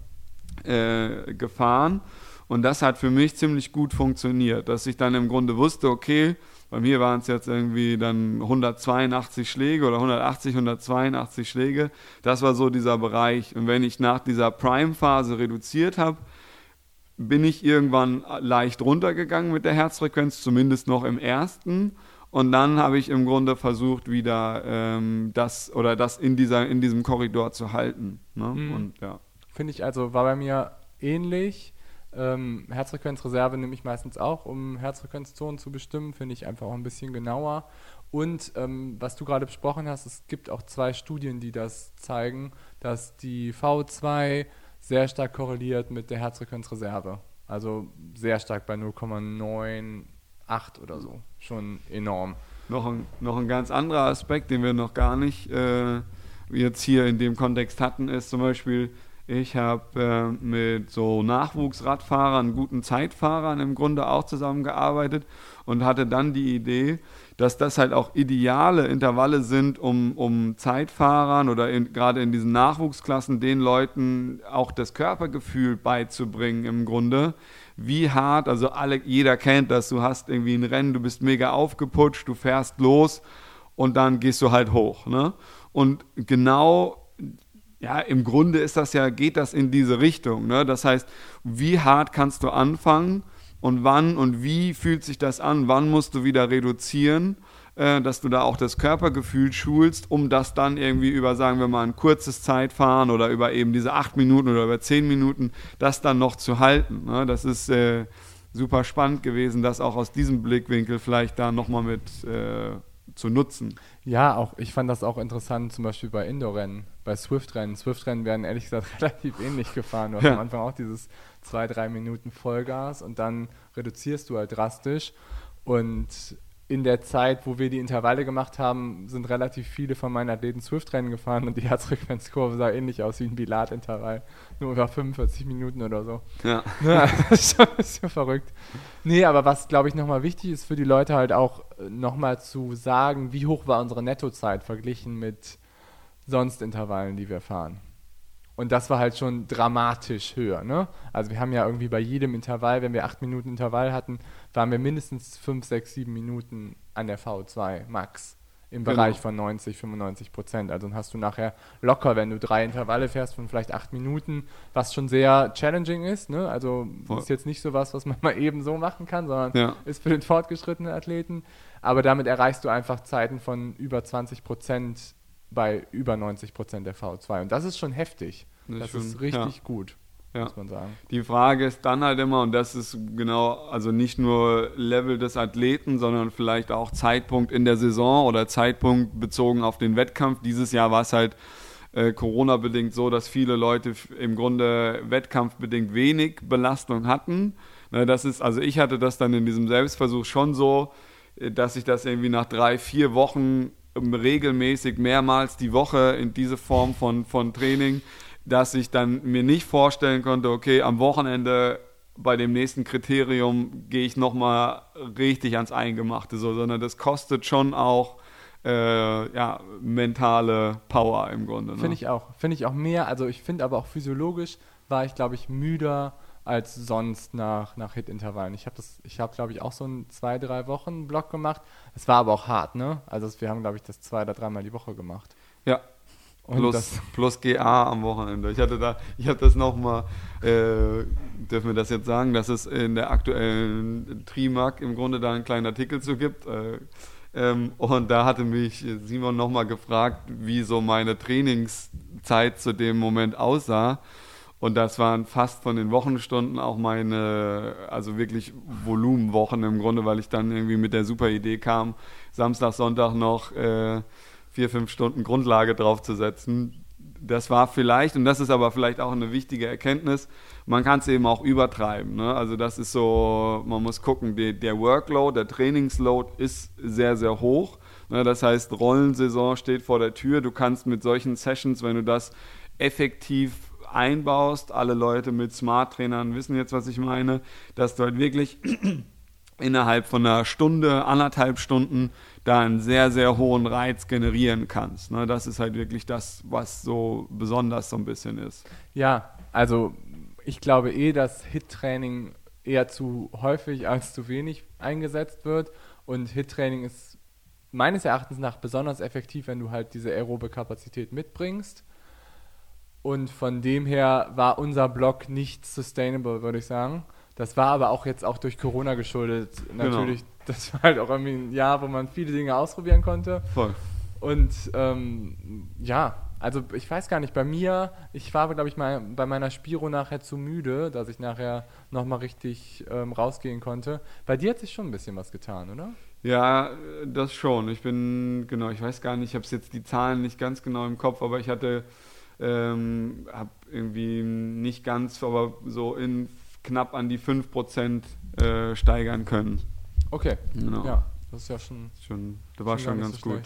äh, gefahren. Und das hat für mich ziemlich gut funktioniert, dass ich dann im Grunde wusste, okay, bei mir waren es jetzt irgendwie dann 182 Schläge oder 180, 182 Schläge. Das war so dieser Bereich. Und wenn ich nach dieser Prime-Phase reduziert habe, bin ich irgendwann leicht runtergegangen mit der Herzfrequenz, zumindest noch im ersten. Und dann habe ich im Grunde versucht, wieder ähm, das oder das in, dieser, in diesem Korridor zu halten. Ne? Mhm. Und ja. Finde ich also, war bei mir ähnlich. Ähm, Herzfrequenzreserve nehme ich meistens auch, um Herzfrequenzzonen zu bestimmen, finde ich einfach auch ein bisschen genauer. Und ähm, was du gerade besprochen hast, es gibt auch zwei Studien, die das zeigen, dass die V2 sehr stark korreliert mit der Herzfrequenzreserve. Also sehr stark bei 0,98 oder so. Schon enorm. Noch ein, noch ein ganz anderer Aspekt, den wir noch gar nicht äh, jetzt hier in dem Kontext hatten, ist zum Beispiel, ich habe äh, mit so Nachwuchsradfahrern, guten Zeitfahrern im Grunde auch zusammengearbeitet und hatte dann die Idee, dass das halt auch ideale Intervalle sind, um, um Zeitfahrern oder gerade in diesen Nachwuchsklassen den Leuten auch das Körpergefühl beizubringen im Grunde. Wie hart, also alle, jeder kennt das, du hast irgendwie ein Rennen, du bist mega aufgeputscht, du fährst los und dann gehst du halt hoch. Ne? Und genau ja, im Grunde ist das ja, geht das in diese Richtung. Ne? Das heißt, wie hart kannst du anfangen und wann und wie fühlt sich das an? Wann musst du wieder reduzieren, äh, dass du da auch das Körpergefühl schulst, um das dann irgendwie über, sagen wir mal, ein kurzes Zeitfahren oder über eben diese acht Minuten oder über zehn Minuten, das dann noch zu halten. Ne? Das ist äh, super spannend gewesen, das auch aus diesem Blickwinkel vielleicht da nochmal mit äh, zu nutzen. Ja, auch ich fand das auch interessant, zum Beispiel bei Indoor-Rennen, bei Swift-Rennen. Swift-Rennen werden ehrlich gesagt *laughs* relativ ähnlich gefahren. Du hast ja. am Anfang auch dieses zwei, drei Minuten Vollgas und dann reduzierst du halt drastisch. Und in der Zeit, wo wir die Intervalle gemacht haben, sind relativ viele von meinen Athleten Swift-Rennen gefahren und die Herzfrequenzkurve sah ähnlich aus wie ein Bilat-Intervall. Nur über 45 Minuten oder so. Ja. *laughs* ja das ist schon ein bisschen verrückt. Nee, aber was, glaube ich, nochmal wichtig ist für die Leute halt auch äh, nochmal zu sagen, wie hoch war unsere Nettozeit verglichen mit sonst Intervallen, die wir fahren. Und das war halt schon dramatisch höher. Ne? Also wir haben ja irgendwie bei jedem Intervall, wenn wir acht Minuten Intervall hatten, waren wir mindestens fünf, sechs, sieben Minuten an der V2 Max im genau. Bereich von 90, 95 Prozent. Also dann hast du nachher locker, wenn du drei Intervalle fährst von vielleicht acht Minuten, was schon sehr challenging ist. Ne? Also Voll. ist jetzt nicht so was, was man *laughs* mal eben so machen kann, sondern ja. ist für den fortgeschrittenen Athleten. Aber damit erreichst du einfach Zeiten von über 20 Prozent bei über 90 Prozent der V2. Und das ist schon heftig. Das, das ist, richtig ja. gut. Ja. Muss man sagen. Die Frage ist dann halt immer, und das ist genau, also nicht nur Level des Athleten, sondern vielleicht auch Zeitpunkt in der Saison oder Zeitpunkt bezogen auf den Wettkampf. Dieses Jahr war es halt äh, Corona-bedingt so, dass viele Leute im Grunde wettkampfbedingt wenig Belastung hatten. Ne, das ist, also ich hatte das dann in diesem Selbstversuch schon so, äh, dass ich das irgendwie nach drei, vier Wochen regelmäßig mehrmals die Woche in diese Form von, von Training, dass ich dann mir nicht vorstellen konnte, okay, am Wochenende bei dem nächsten Kriterium gehe ich nochmal richtig ans Eingemachte, so, sondern das kostet schon auch äh, ja, mentale Power im Grunde. Ne? Finde ich auch. Finde ich auch mehr. Also ich finde aber auch physiologisch war ich, glaube ich, müder als sonst nach, nach Hit-Intervallen. Ich habe das, ich habe, glaube ich, auch so einen zwei, drei Wochen Block gemacht. Es war aber auch hart, ne? Also wir haben, glaube ich, das zwei oder dreimal die Woche gemacht. Ja. Und plus, plus GA am Wochenende. Ich hatte da, ich habe das nochmal, äh, dürfen wir das jetzt sagen, dass es in der aktuellen Trimark im Grunde da einen kleinen Artikel zu gibt. Äh, ähm, und da hatte mich Simon nochmal gefragt, wie so meine Trainingszeit zu dem Moment aussah. Und das waren fast von den Wochenstunden auch meine, also wirklich Volumenwochen im Grunde, weil ich dann irgendwie mit der super Idee kam, Samstag, Sonntag noch äh, vier, fünf Stunden Grundlage draufzusetzen. Das war vielleicht, und das ist aber vielleicht auch eine wichtige Erkenntnis, man kann es eben auch übertreiben. Ne? Also das ist so, man muss gucken, die, der Workload, der Trainingsload ist sehr, sehr hoch. Ne? Das heißt, Rollensaison steht vor der Tür. Du kannst mit solchen Sessions, wenn du das effektiv einbaust, alle Leute mit Smart-Trainern wissen jetzt, was ich meine, dass du halt wirklich *clears throat* innerhalb von einer Stunde, anderthalb Stunden da einen sehr, sehr hohen Reiz generieren kannst. Ne? Das ist halt wirklich das, was so besonders so ein bisschen ist. Ja, also ich glaube eh, dass Hit-Training eher zu häufig als zu wenig eingesetzt wird und Hit-Training ist meines Erachtens nach besonders effektiv, wenn du halt diese aerobe Kapazität mitbringst und von dem her war unser Blog nicht sustainable, würde ich sagen. Das war aber auch jetzt auch durch Corona geschuldet. Genau. Natürlich, genau. *laughs* das war halt auch irgendwie ein Jahr, wo man viele Dinge ausprobieren konnte. Voll. Und ähm, ja, also ich weiß gar nicht, bei mir, ich war, glaube ich, mal bei meiner Spiro nachher zu müde, dass ich nachher nochmal richtig ähm, rausgehen konnte. Bei dir hat sich schon ein bisschen was getan, oder? Ja, das schon. Ich bin, genau, ich weiß gar nicht, ich habe jetzt die Zahlen nicht ganz genau im Kopf, aber ich hatte ähm, habe irgendwie nicht ganz, aber so in knapp an die 5% äh, steigern können. Okay, genau. ja, das ist ja schon. schon das war schon, ganz so gut.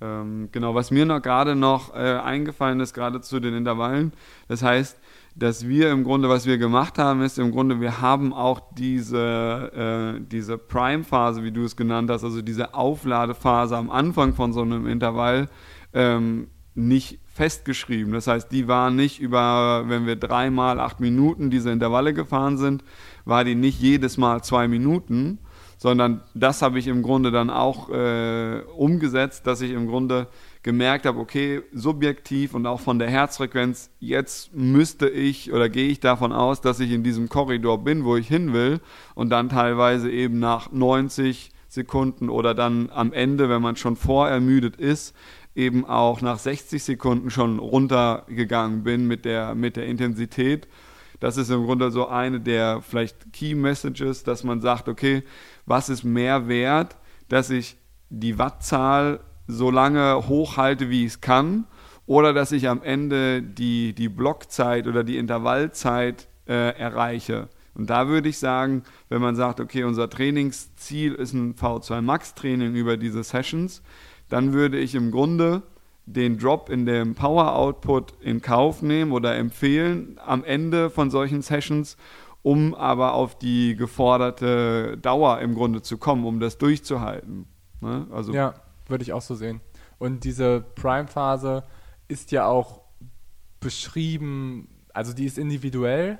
Ähm, genau, was mir noch gerade noch äh, eingefallen ist, gerade zu den Intervallen, das heißt, dass wir im Grunde, was wir gemacht haben, ist im Grunde, wir haben auch diese, äh, diese Prime-Phase, wie du es genannt hast, also diese Aufladephase am Anfang von so einem Intervall, ähm, nicht festgeschrieben. Das heißt, die war nicht über, wenn wir dreimal acht Minuten diese Intervalle gefahren sind, war die nicht jedes Mal zwei Minuten, sondern das habe ich im Grunde dann auch äh, umgesetzt, dass ich im Grunde gemerkt habe, okay, subjektiv und auch von der Herzfrequenz, jetzt müsste ich oder gehe ich davon aus, dass ich in diesem Korridor bin, wo ich hin will und dann teilweise eben nach 90 Sekunden oder dann am Ende, wenn man schon vorermüdet ist, eben auch nach 60 Sekunden schon runtergegangen bin mit der, mit der Intensität. Das ist im Grunde so eine der vielleicht Key Messages, dass man sagt, okay, was ist mehr wert, dass ich die Wattzahl so lange hochhalte, wie ich es kann, oder dass ich am Ende die, die Blockzeit oder die Intervallzeit äh, erreiche. Und da würde ich sagen, wenn man sagt, okay, unser Trainingsziel ist ein V2 Max Training über diese Sessions, dann würde ich im Grunde den Drop in dem Power Output in Kauf nehmen oder empfehlen am Ende von solchen Sessions, um aber auf die geforderte Dauer im Grunde zu kommen, um das durchzuhalten. Ne? Also ja, würde ich auch so sehen. Und diese Prime-Phase ist ja auch beschrieben, also die ist individuell.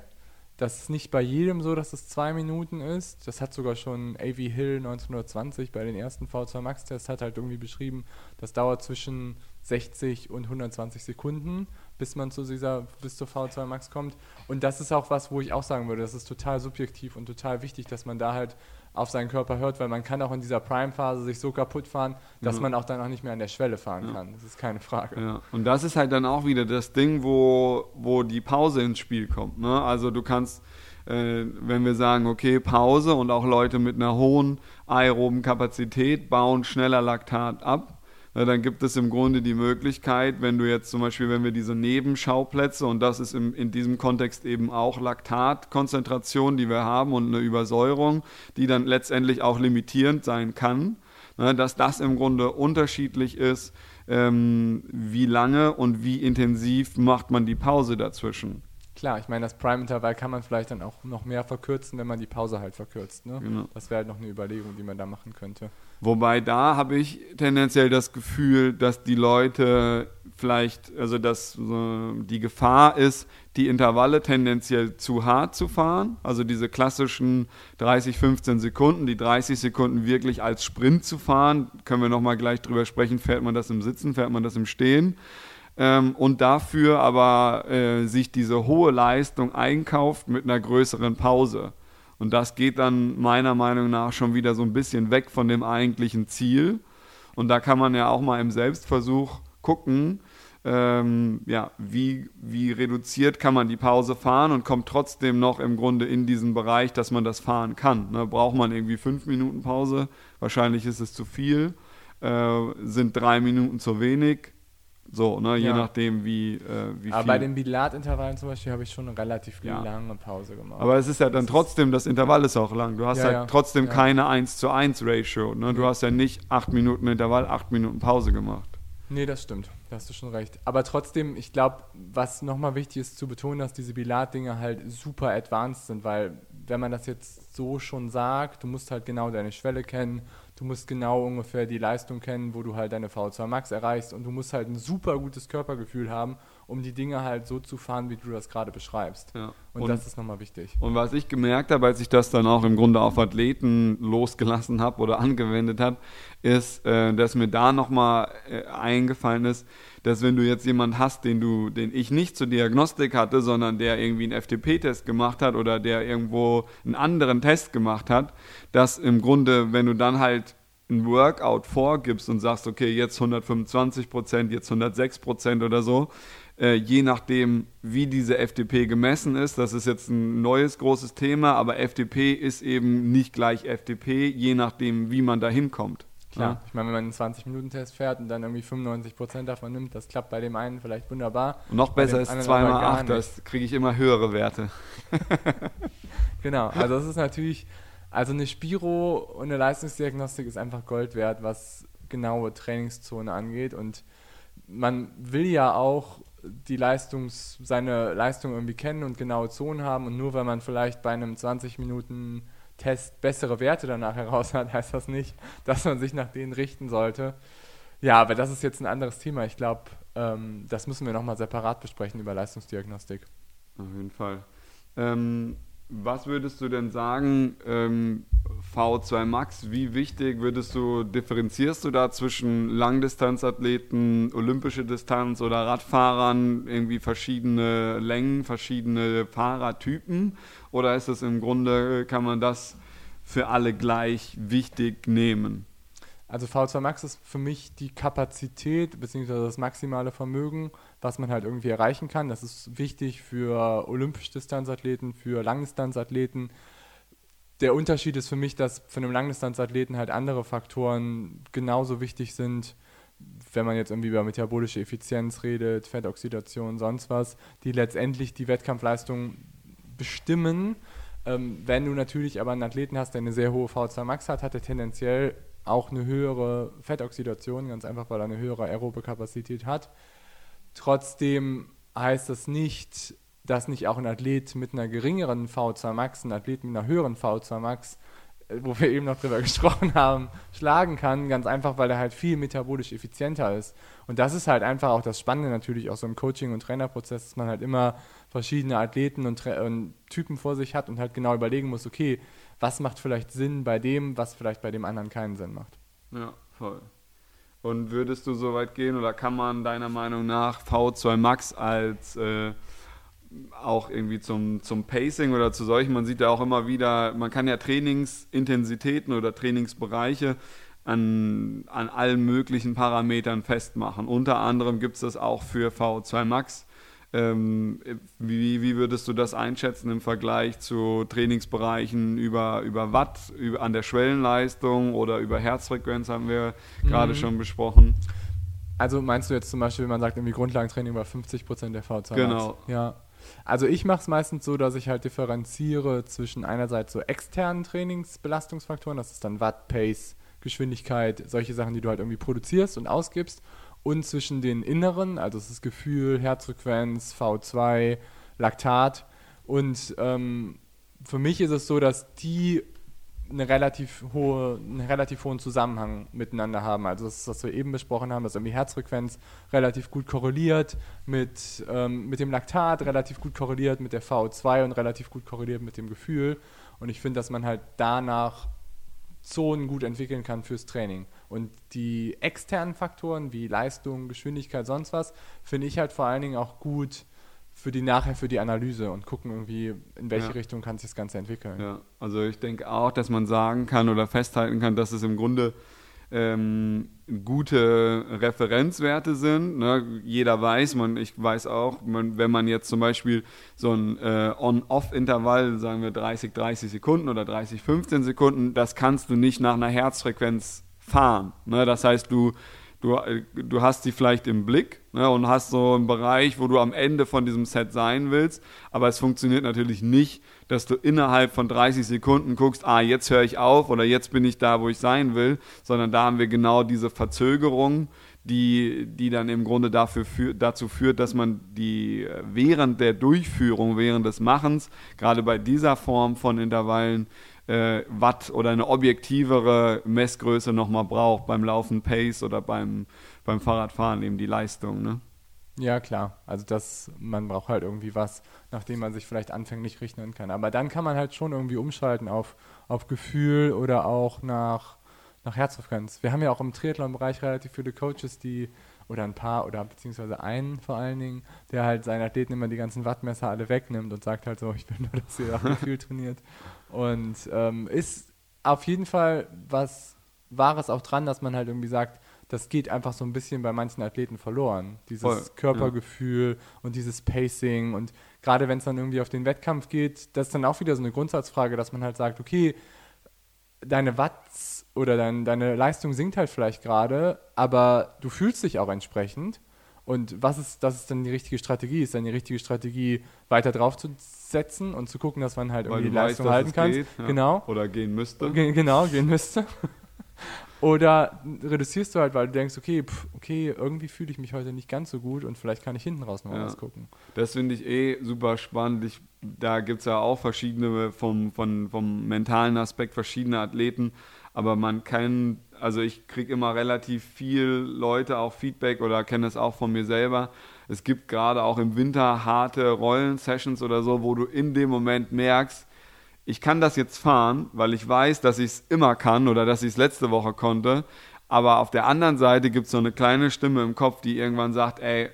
Das ist nicht bei jedem so, dass es zwei Minuten ist. Das hat sogar schon A.V. Hill 1920 bei den ersten V2 Max-Tests hat halt irgendwie beschrieben, das dauert zwischen 60 und 120 Sekunden, bis man zu dieser, bis zur V2 Max kommt. Und das ist auch was, wo ich auch sagen würde, das ist total subjektiv und total wichtig, dass man da halt auf seinen Körper hört, weil man kann auch in dieser Prime-Phase sich so kaputt fahren, dass ja. man auch dann auch nicht mehr an der Schwelle fahren ja. kann. Das ist keine Frage. Ja. Und das ist halt dann auch wieder das Ding, wo, wo die Pause ins Spiel kommt. Ne? Also du kannst, äh, wenn wir sagen, okay, Pause und auch Leute mit einer hohen aeroben Kapazität bauen schneller Laktat ab, na, dann gibt es im Grunde die Möglichkeit, wenn du jetzt zum Beispiel, wenn wir diese Nebenschauplätze, und das ist im, in diesem Kontext eben auch Laktatkonzentration, die wir haben und eine Übersäuerung, die dann letztendlich auch limitierend sein kann, na, dass das im Grunde unterschiedlich ist, ähm, wie lange und wie intensiv macht man die Pause dazwischen. Klar, ich meine, das Prime-Intervall kann man vielleicht dann auch noch mehr verkürzen, wenn man die Pause halt verkürzt. Ne? Genau. Das wäre halt noch eine Überlegung, die man da machen könnte. Wobei da habe ich tendenziell das Gefühl, dass die Leute vielleicht, also dass äh, die Gefahr ist, die Intervalle tendenziell zu hart zu fahren. Also diese klassischen 30, 15 Sekunden, die 30 Sekunden wirklich als Sprint zu fahren. Können wir nochmal gleich drüber sprechen, fährt man das im Sitzen, fährt man das im Stehen ähm, und dafür aber äh, sich diese hohe Leistung einkauft mit einer größeren Pause. Und das geht dann meiner Meinung nach schon wieder so ein bisschen weg von dem eigentlichen Ziel. Und da kann man ja auch mal im Selbstversuch gucken, ähm, ja, wie, wie reduziert kann man die Pause fahren und kommt trotzdem noch im Grunde in diesen Bereich, dass man das fahren kann. Ne? Braucht man irgendwie fünf Minuten Pause? Wahrscheinlich ist es zu viel. Äh, sind drei Minuten zu wenig? So, ne, je Ja. nachdem, wie, äh, wie Aber viel. bei den Bilatintervallen zum Beispiel habe ich schon eine relativ Ja. lange Pause gemacht. Aber es ist ja dann trotzdem, das Intervall ist auch lang. Du hast Ja, halt trotzdem keine 1 zu 1 Ratio. Ne? Du Nee. hast ja nicht 8 Minuten Intervall, 8 Minuten Pause gemacht. Nee, das stimmt. Da hast du schon recht. Aber trotzdem, ich glaube, was nochmal wichtig ist zu betonen, dass diese Bilat-Dinge halt super advanced sind, weil wenn man das jetzt so schon sagt, du musst halt genau deine Schwelle kennen, du musst genau ungefähr die Leistung kennen, wo du halt deine V2 Max erreichst und du musst halt ein super gutes Körpergefühl haben, um die Dinge halt so zu fahren, wie du das gerade beschreibst. Ja. Und, das ist nochmal wichtig. Und was ich gemerkt habe, als ich das dann auch im Grunde auf Athleten losgelassen habe oder angewendet habe, ist, äh, dass mir da nochmal äh, eingefallen ist, dass wenn du jetzt jemanden hast, den du, den ich nicht zur Diagnostik hatte, sondern der irgendwie einen FTP-Test gemacht hat oder der irgendwo einen anderen Test gemacht hat, dass im Grunde, wenn du dann halt ein Workout vorgibst und sagst, okay, jetzt 125 Prozent, jetzt 106 Prozent oder so, äh, je nachdem, wie diese FDP gemessen ist, das ist jetzt ein neues großes Thema, aber FDP ist eben nicht gleich FDP, je nachdem, wie man da hinkommt. Klar, ich meine, wenn man einen 20-Minuten-Test fährt und dann irgendwie 95% davon nimmt, das klappt bei dem einen vielleicht wunderbar. Und noch besser ist anderen 2 aber mal gar 8, das kriege ich immer höhere Werte. *laughs* Genau, also das ist natürlich, also eine Spiro und eine Leistungsdiagnostik ist einfach Gold wert, was genaue Trainingszone angeht und man will ja auch die Leistungs, seine Leistung irgendwie kennen und genaue Zonen haben und nur weil man vielleicht bei einem 20 Minuten Test bessere Werte danach heraus hat, *laughs* heißt das nicht, dass man sich nach denen richten sollte. Ja, aber das ist jetzt ein anderes Thema. Ich glaube, ähm, das müssen wir nochmal separat besprechen über Leistungsdiagnostik. Auf jeden Fall. Ähm, was würdest du denn sagen, ähm, V2 Max, wie wichtig würdest du, differenzierst du da zwischen Langdistanzathleten, olympische Distanz oder Radfahrern, irgendwie verschiedene Längen, verschiedene Fahrertypen? Oder ist es im Grunde, kann man das für alle gleich wichtig nehmen? Also V2 Max ist für mich die Kapazität bzw. das maximale Vermögen, was man halt irgendwie erreichen kann. Das ist wichtig für olympische Distanzathleten, für Langdistanzathleten. Der Unterschied ist für mich, dass für einen Langdistanzathleten halt andere Faktoren genauso wichtig sind, wenn man jetzt irgendwie über metabolische Effizienz redet, Fettoxidation, sonst was, die letztendlich die Wettkampfleistung bestimmen. Ähm, wenn du natürlich aber einen Athleten hast, der eine sehr hohe V2 Max hat, hat er tendenziell auch eine höhere Fettoxidation, ganz einfach, weil er eine höhere aerobe Kapazität hat. Trotzdem heißt das nicht, dass nicht auch ein Athlet mit einer geringeren V2 Max, ein Athlet mit einer höheren V2 Max, äh, wo wir eben noch drüber *laughs* gesprochen haben, schlagen kann, ganz einfach, weil er halt viel metabolisch effizienter ist. Und das ist halt einfach auch das Spannende natürlich auch so im Coaching- und Trainerprozess, dass man halt immer verschiedene Athleten und, und Typen vor sich hat und halt genau überlegen muss, okay, was macht vielleicht Sinn bei dem, was vielleicht bei dem anderen keinen Sinn macht. Ja, voll. Und würdest du so weit gehen oder kann man deiner Meinung nach V2 Max als äh, auch irgendwie zum, zum Pacing oder zu solchen, man sieht ja auch immer wieder, man kann ja Trainingsintensitäten oder Trainingsbereiche an, an allen möglichen Parametern festmachen. Unter anderem gibt es das auch für V2 Max. Ähm, wie, wie würdest du das einschätzen im Vergleich zu Trainingsbereichen über, über Watt, über, an der Schwellenleistung oder über Herzfrequenz haben wir gerade Mhm. schon besprochen? Also meinst du jetzt zum Beispiel, wenn man sagt, irgendwie Grundlagentraining über 50% der V2 Max? Genau. Ja. Also ich mache es meistens so, dass ich halt differenziere zwischen einerseits so externen Trainingsbelastungsfaktoren, das ist dann Watt, Pace, Geschwindigkeit, solche Sachen, die du halt irgendwie produzierst und ausgibst, und zwischen den inneren, also ist Gefühl, Herzfrequenz, V2, Laktat. Und ähm, für mich ist es so, dass die eine relativ hohe, einen relativ hohen Zusammenhang miteinander haben. Also das, was wir eben besprochen haben, dass irgendwie Herzfrequenz relativ gut korreliert mit, ähm, mit dem Laktat, relativ gut korreliert mit der VO2 und relativ gut korreliert mit dem Gefühl. Und ich finde, dass man halt danach Zonen gut entwickeln kann fürs Training. Und die externen Faktoren wie Leistung, Geschwindigkeit, sonst was, finde ich halt vor allen Dingen auch gut für die nachher für die Analyse und gucken irgendwie, in welche Ja. Richtung kann sich das Ganze entwickeln. Ja, also ich denke auch, dass man sagen kann oder festhalten kann, dass es im Grunde ähm, gute Referenzwerte sind. Ne? Jeder weiß, man, ich weiß auch, man, wenn man jetzt zum Beispiel so ein äh, On-Off-Intervall, sagen wir 30, 30 Sekunden oder 30, 15 Sekunden, das kannst du nicht nach einer Herzfrequenz fahren. Ne? Das heißt, du du, du hast sie vielleicht im Blick ne, und hast so einen Bereich, wo du am Ende von diesem Set sein willst, aber es funktioniert natürlich nicht, dass du innerhalb von 30 Sekunden guckst, ah, jetzt höre ich auf oder jetzt bin ich da, wo ich sein will, sondern da haben wir genau diese Verzögerung, die, die dann im Grunde dafür für, dazu führt, dass man die während der Durchführung, während des Machens, gerade bei dieser Form von Intervallen, äh, Watt oder eine objektivere Messgröße nochmal braucht beim Laufen Pace oder beim, beim Fahrradfahren eben die Leistung. Ne? Ja, klar. Also das, man braucht halt irgendwie was, nachdem man sich vielleicht anfänglich rechnen kann. Aber dann kann man halt schon irgendwie umschalten auf, auf Gefühl oder auch nach, nach Herzfrequenz. Wir haben ja auch im Triathlon-Bereich relativ viele Coaches, die oder ein paar oder beziehungsweise einen vor allen Dingen, der halt seinen Athleten immer die ganzen Wattmesser alle wegnimmt und sagt halt so, *laughs* ich will nur, dass ihr auch Gefühl trainiert. Und ähm, ist auf jeden Fall was Wahres auch dran, dass man halt irgendwie sagt, das geht einfach so ein bisschen bei manchen Athleten verloren. Dieses Voll, Körpergefühl ja. und dieses Pacing und gerade wenn es dann irgendwie auf den Wettkampf geht, das ist dann auch wieder so eine Grundsatzfrage, dass man halt sagt, okay, deine Watts oder dein, deine Leistung sinkt halt vielleicht gerade, aber du fühlst dich auch entsprechend. Und was ist, das ist dann die richtige Strategie? Ist dann die richtige Strategie, weiter drauf zu setzen und zu gucken, dass man halt irgendwie die Leistung weißt, halten kann? Ja. Genau. Oder gehen müsste. Ge genau, gehen müsste. *laughs* Oder reduzierst du halt, weil du denkst, okay, pff, okay, irgendwie fühle ich mich heute nicht ganz so gut und vielleicht kann ich hinten raus noch ja. was gucken. Das finde ich eh super spannend. Ich, da gibt es ja auch verschiedene vom, vom, vom mentalen Aspekt, verschiedene Athleten. Aber man kann, also ich kriege immer relativ viel Leute auch Feedback oder kenne es auch von mir selber. Es gibt gerade auch im Winter harte Rollen-Sessions oder so, wo du in dem Moment merkst, ich kann das jetzt fahren, weil ich weiß, dass ich es immer kann oder dass ich es letzte Woche konnte. Aber auf der anderen Seite gibt es so eine kleine Stimme im Kopf, die irgendwann sagt, ey,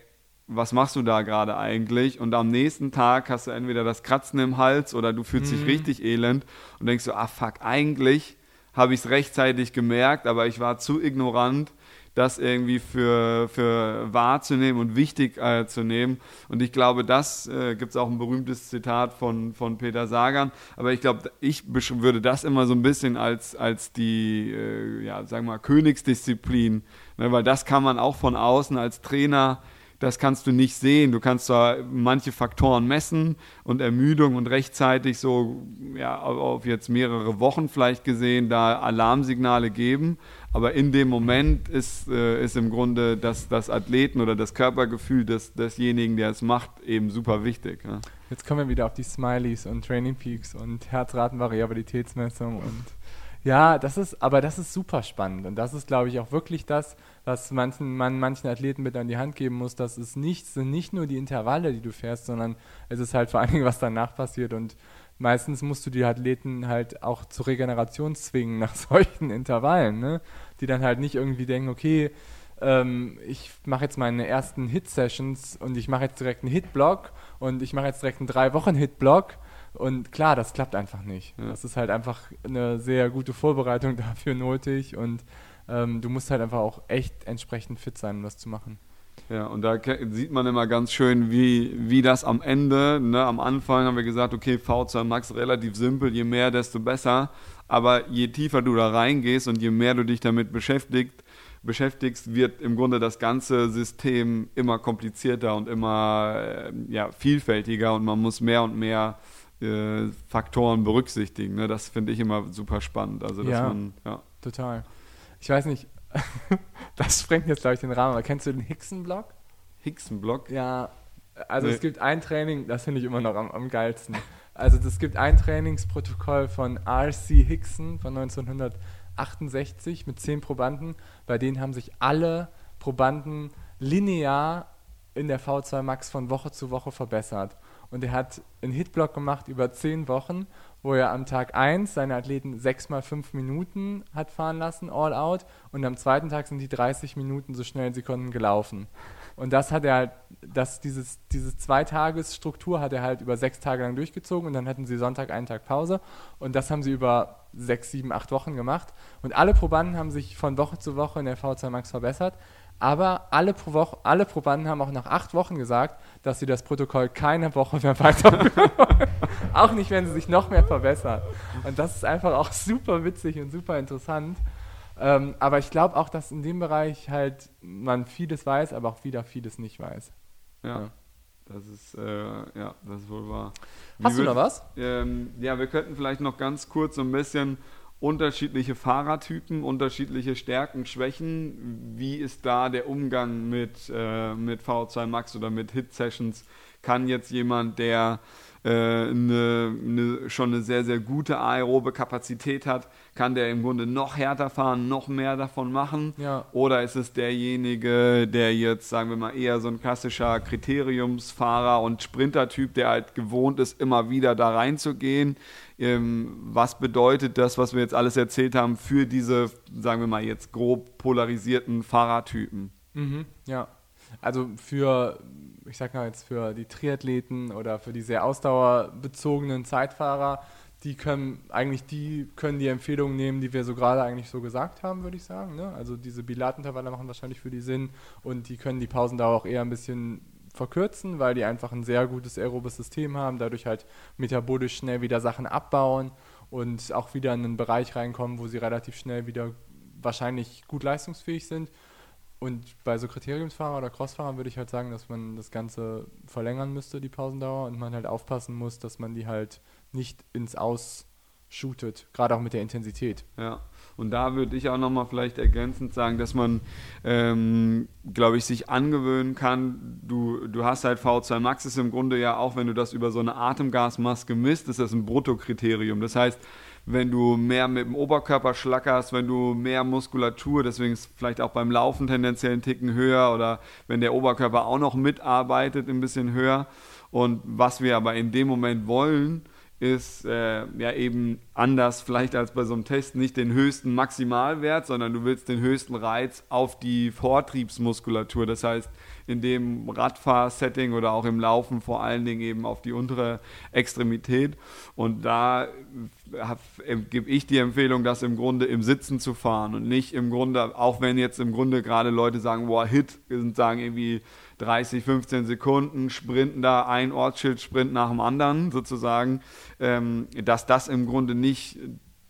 was machst du da gerade eigentlich? Und am nächsten Tag hast du entweder das Kratzen im Hals oder du fühlst mhm. dich richtig elend und denkst so, ah fuck, eigentlich habe ich es rechtzeitig gemerkt, aber ich war zu ignorant das irgendwie für, für wahrzunehmen und wichtig äh, zu nehmen. Und ich glaube, das äh, gibt es auch ein berühmtes Zitat von, von Peter Sagan. Aber ich glaube, ich würde das immer so ein bisschen als, als die, äh, ja, sagen wir mal, Königsdisziplin, ne, weil das kann man auch von außen als Trainer das kannst du nicht sehen. Du kannst zwar manche Faktoren messen und Ermüdung und rechtzeitig so, ja, auf jetzt mehrere Wochen vielleicht gesehen, da Alarmsignale geben, aber in dem Moment ist, äh, ist im Grunde das, das Athleten oder das Körpergefühl des, desjenigen, der es macht, eben super wichtig. Ja. Jetzt kommen wir wieder auf die Smileys und Training Peaks und Herzratenvariabilitätsmessung und ja, das ist, aber das ist super spannend und das ist, glaube ich, auch wirklich das, was manchen, man manchen Athleten mit an die Hand geben muss. Das ist nicht, sind nicht nur die Intervalle, die du fährst, sondern es ist halt vor allen Dingen, was danach passiert und meistens musst du die Athleten halt auch zur Regeneration zwingen nach *laughs* solchen Intervallen, ne? die dann halt nicht irgendwie denken, okay, ähm, ich mache jetzt meine ersten Hit-Sessions und ich mache jetzt direkt einen Hit-Block und ich mache jetzt direkt einen drei Wochen Hit-Block und klar, das klappt einfach nicht. Ja. Das ist halt einfach eine sehr gute Vorbereitung *laughs* dafür nötig und ähm, du musst halt einfach auch echt entsprechend fit sein, um das zu machen. Ja, und da sieht man immer ganz schön, wie, wie das am Ende, ne, am Anfang haben wir gesagt, okay, V2 Max relativ simpel, je mehr, desto besser. Aber je tiefer du da reingehst und je mehr du dich damit beschäftigt, beschäftigst, wird im Grunde das ganze System immer komplizierter und immer äh, ja, vielfältiger und man muss mehr und mehr äh, Faktoren berücksichtigen. Ne? Das finde ich immer super spannend. Also, dass ja, man, ja. total. Ich weiß nicht, *laughs* das sprengt jetzt, glaube ich, den Rahmen, aber kennst du den Hickson-Block? Hickson-Block? Ja, also nee. es gibt ein Training, das finde ich immer noch am, am geilsten. Also es gibt ein Trainingsprotokoll von R.C. Hickson von 1968 mit zehn Probanden. Bei denen haben sich alle Probanden linear in der V2 Max von Woche zu Woche verbessert. Und er hat einen Hitblock gemacht über zehn Wochen, wo er am Tag 1 seine Athleten sechs mal fünf Minuten hat fahren lassen, all out. Und am zweiten Tag sind die 30 Minuten so schnell sie konnten gelaufen. Und das hat er halt, das, dieses, dieses Zweitagesstruktur hat er halt über sechs Tage lang durchgezogen und dann hatten sie Sonntag einen Tag Pause und das haben sie über sechs, sieben, acht Wochen gemacht. Und alle Probanden haben sich von Woche zu Woche in der V2 Max verbessert. Aber alle, Pro Woche, alle Probanden haben auch nach acht Wochen gesagt, dass sie das Protokoll keine Woche mehr weiterführen auch nicht, wenn sie sich noch mehr verbessern. Und das ist einfach auch super witzig und super interessant. Ähm, aber ich glaube auch, dass in dem Bereich halt man vieles weiß, aber auch wieder vieles nicht weiß. Ja. ja. Das ist, äh, ja, das ist wohl wahr. Wie Hast du noch was? Ähm, ja, wir könnten vielleicht noch ganz kurz so ein bisschen unterschiedliche Fahrertypen, unterschiedliche Stärken, Schwächen. Wie ist da der Umgang mit, äh, mit V2 Max oder mit Hit-Sessions? Kann jetzt jemand, der äh, eine, eine, schon eine sehr, sehr gute aerobe Kapazität hat, kann der im Grunde noch härter fahren, noch mehr davon machen? Ja. Oder ist es derjenige, der jetzt, sagen wir mal, eher so ein klassischer Kriteriumsfahrer und Sprintertyp, der halt gewohnt ist, immer wieder da reinzugehen? Ähm, was bedeutet das, was wir jetzt alles erzählt haben, für diese, sagen wir mal, jetzt grob polarisierten Fahrertypen? Mhm, ja. Also für ich sag mal jetzt für die Triathleten oder für die sehr ausdauerbezogenen Zeitfahrer, die können eigentlich die können die Empfehlungen nehmen, die wir so gerade eigentlich so gesagt haben, würde ich sagen. Ne? Also diese Bilatintervalle machen wahrscheinlich für die Sinn und die können die Pausendauer auch eher ein bisschen verkürzen, weil die einfach ein sehr gutes aerobes System haben, dadurch halt metabolisch schnell wieder Sachen abbauen und auch wieder in einen Bereich reinkommen, wo sie relativ schnell wieder wahrscheinlich gut leistungsfähig sind. Und bei so Kriteriumsfahrern oder Crossfahrern würde ich halt sagen, dass man das Ganze verlängern müsste, die Pausendauer, und man halt aufpassen muss, dass man die halt nicht ins Aus shootet, gerade auch mit der Intensität. Ja, und da würde ich auch nochmal vielleicht ergänzend sagen, dass man, ähm, glaube ich, sich angewöhnen kann, du, du hast halt V2 Max ist im Grunde ja auch, wenn du das über so eine Atemgasmaske misst, ist das ein Bruttokriterium. Das heißt, wenn du mehr mit dem Oberkörper schlackerst, wenn du mehr Muskulatur, deswegen ist vielleicht auch beim Laufen tendenziell ein Ticken höher oder wenn der Oberkörper auch noch mitarbeitet, ein bisschen höher. Und was wir aber in dem Moment wollen, ist äh, ja eben anders vielleicht als bei so einem Test nicht den höchsten Maximalwert, sondern du willst den höchsten Reiz auf die Vortriebsmuskulatur. Das heißt, in dem Radfahrsetting oder auch im Laufen vor allen Dingen eben auf die untere Extremität. Und da äh, gebe ich die Empfehlung, das im Grunde im Sitzen zu fahren und nicht im Grunde, auch wenn jetzt im Grunde gerade Leute sagen, boah, Hit, und sagen irgendwie 30, 15 Sekunden, sprinten da ein Ortsschild-Sprint nach dem anderen sozusagen, ähm, dass das im Grunde nicht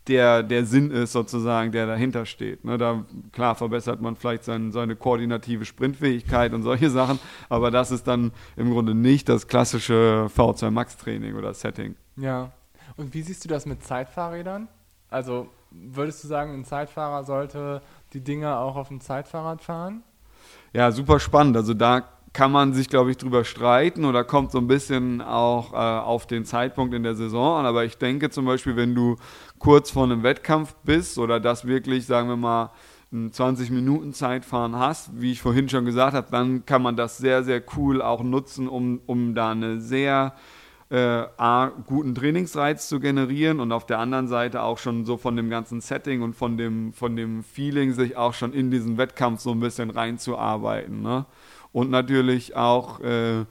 der, der Sinn ist sozusagen, der dahinter steht. Ne, da, klar, verbessert man vielleicht sein, seine koordinative Sprintfähigkeit und solche Sachen, aber das ist dann im Grunde nicht das klassische V2 Max Training oder Setting. Ja. Und wie siehst du das mit Zeitfahrrädern? Also würdest du sagen, ein Zeitfahrer sollte die Dinger auch auf dem Zeitfahrrad fahren? Ja, super spannend. Also da kann man sich, glaube ich, drüber streiten oder kommt so ein bisschen auch äh, auf den Zeitpunkt in der Saison an. Aber ich denke zum Beispiel, wenn du kurz vor einem Wettkampf bist oder das wirklich, sagen wir mal, ein 20 Minuten Zeitfahren hast, wie ich vorhin schon gesagt habe, dann kann man das sehr, sehr cool auch nutzen, um, um da eine sehr äh, A, guten Trainingsreiz zu generieren und auf der anderen Seite auch schon so von dem ganzen Setting und von dem, von dem Feeling sich auch schon in diesen Wettkampf so ein bisschen reinzuarbeiten. Ne? Und natürlich auch äh,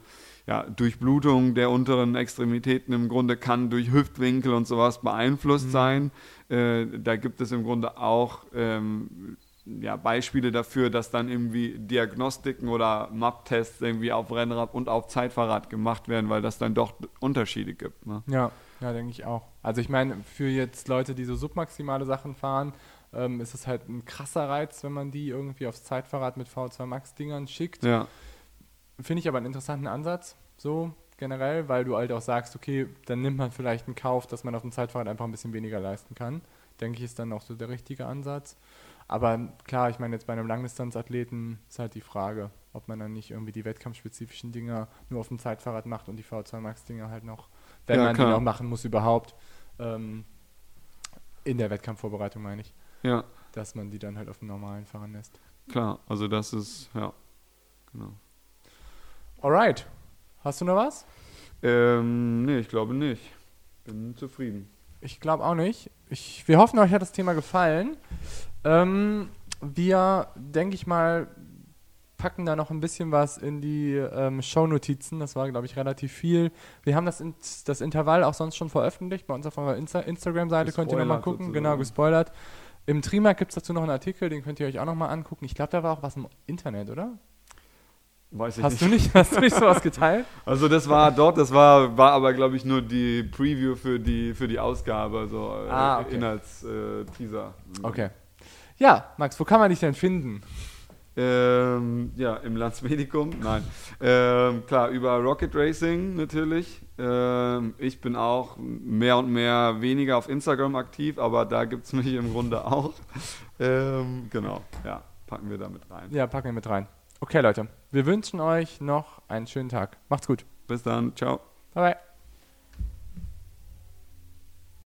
ja, Durchblutung der unteren Extremitäten im Grunde kann durch Hüftwinkel und sowas beeinflusst mhm. sein. Äh, da gibt es im Grunde auch ähm, ja, Beispiele dafür, dass dann irgendwie Diagnostiken oder Map-Tests irgendwie auf Rennrad und auf Zeitfahrrad gemacht werden, weil das dann doch Unterschiede gibt. Ne? Ja, ja, denke ich auch. Also ich meine, für jetzt Leute, die so submaximale Sachen fahren, ähm, ist es halt ein krasser Reiz, wenn man die irgendwie aufs Zeitfahrrad mit V2 Max-Dingern schickt. Ja. Finde ich aber einen interessanten Ansatz, so generell, weil du halt auch sagst, okay, dann nimmt man vielleicht einen Kauf, dass man auf dem Zeitfahrrad einfach ein bisschen weniger leisten kann. Denke ich, ist dann auch so der richtige Ansatz. Aber klar, ich meine, jetzt bei einem Langdistanzathleten ist halt die Frage, ob man dann nicht irgendwie die wettkampfspezifischen Dinger nur auf dem Zeitfahrrad macht und die V2 Max-Dinger halt noch, wenn ja, man klar. die noch machen muss überhaupt, ähm, in der Wettkampfvorbereitung meine ich. Ja. Dass man die dann halt auf dem normalen fahren lässt. Klar, also das ist, ja, genau. Alright. Hast du noch was? Ähm, nee, ich glaube nicht. Bin zufrieden. Ich glaube auch nicht. Ich, wir hoffen, euch hat das Thema gefallen. Ähm, wir, denke ich mal, packen da noch ein bisschen was in die ähm, Shownotizen. Das war, glaube ich, relativ viel. Wir haben das, in, das Intervall auch sonst schon veröffentlicht. Bei uns auf unserer Insta Instagram-Seite könnt ihr nochmal gucken. sozusagen. Genau, gespoilert. Im Trimark gibt es dazu noch einen Artikel, den könnt ihr euch auch nochmal angucken. Ich glaube, da war auch was im Internet, oder? Weiß ich Hast nicht. du nicht, hast du nicht sowas geteilt? *laughs* Also das war dort, das war, war aber glaube ich nur die Preview für die für die Ausgabe, so äh, Ah, okay. Inhalts-Teaser. Okay. Ja, Max, wo kann man dich denn finden? Ähm, ja, im Landsmedikum, nein. Ähm, klar, über Rocket Racing natürlich. Ähm, ich bin auch mehr und mehr weniger auf Instagram aktiv, aber da gibt es mich im Grunde auch. Ähm, genau, ja, packen wir da mit rein. Ja, packen wir mit rein. Okay, Leute. Wir wünschen euch noch einen schönen Tag. Macht's gut. Bis dann, ciao. Bye bye.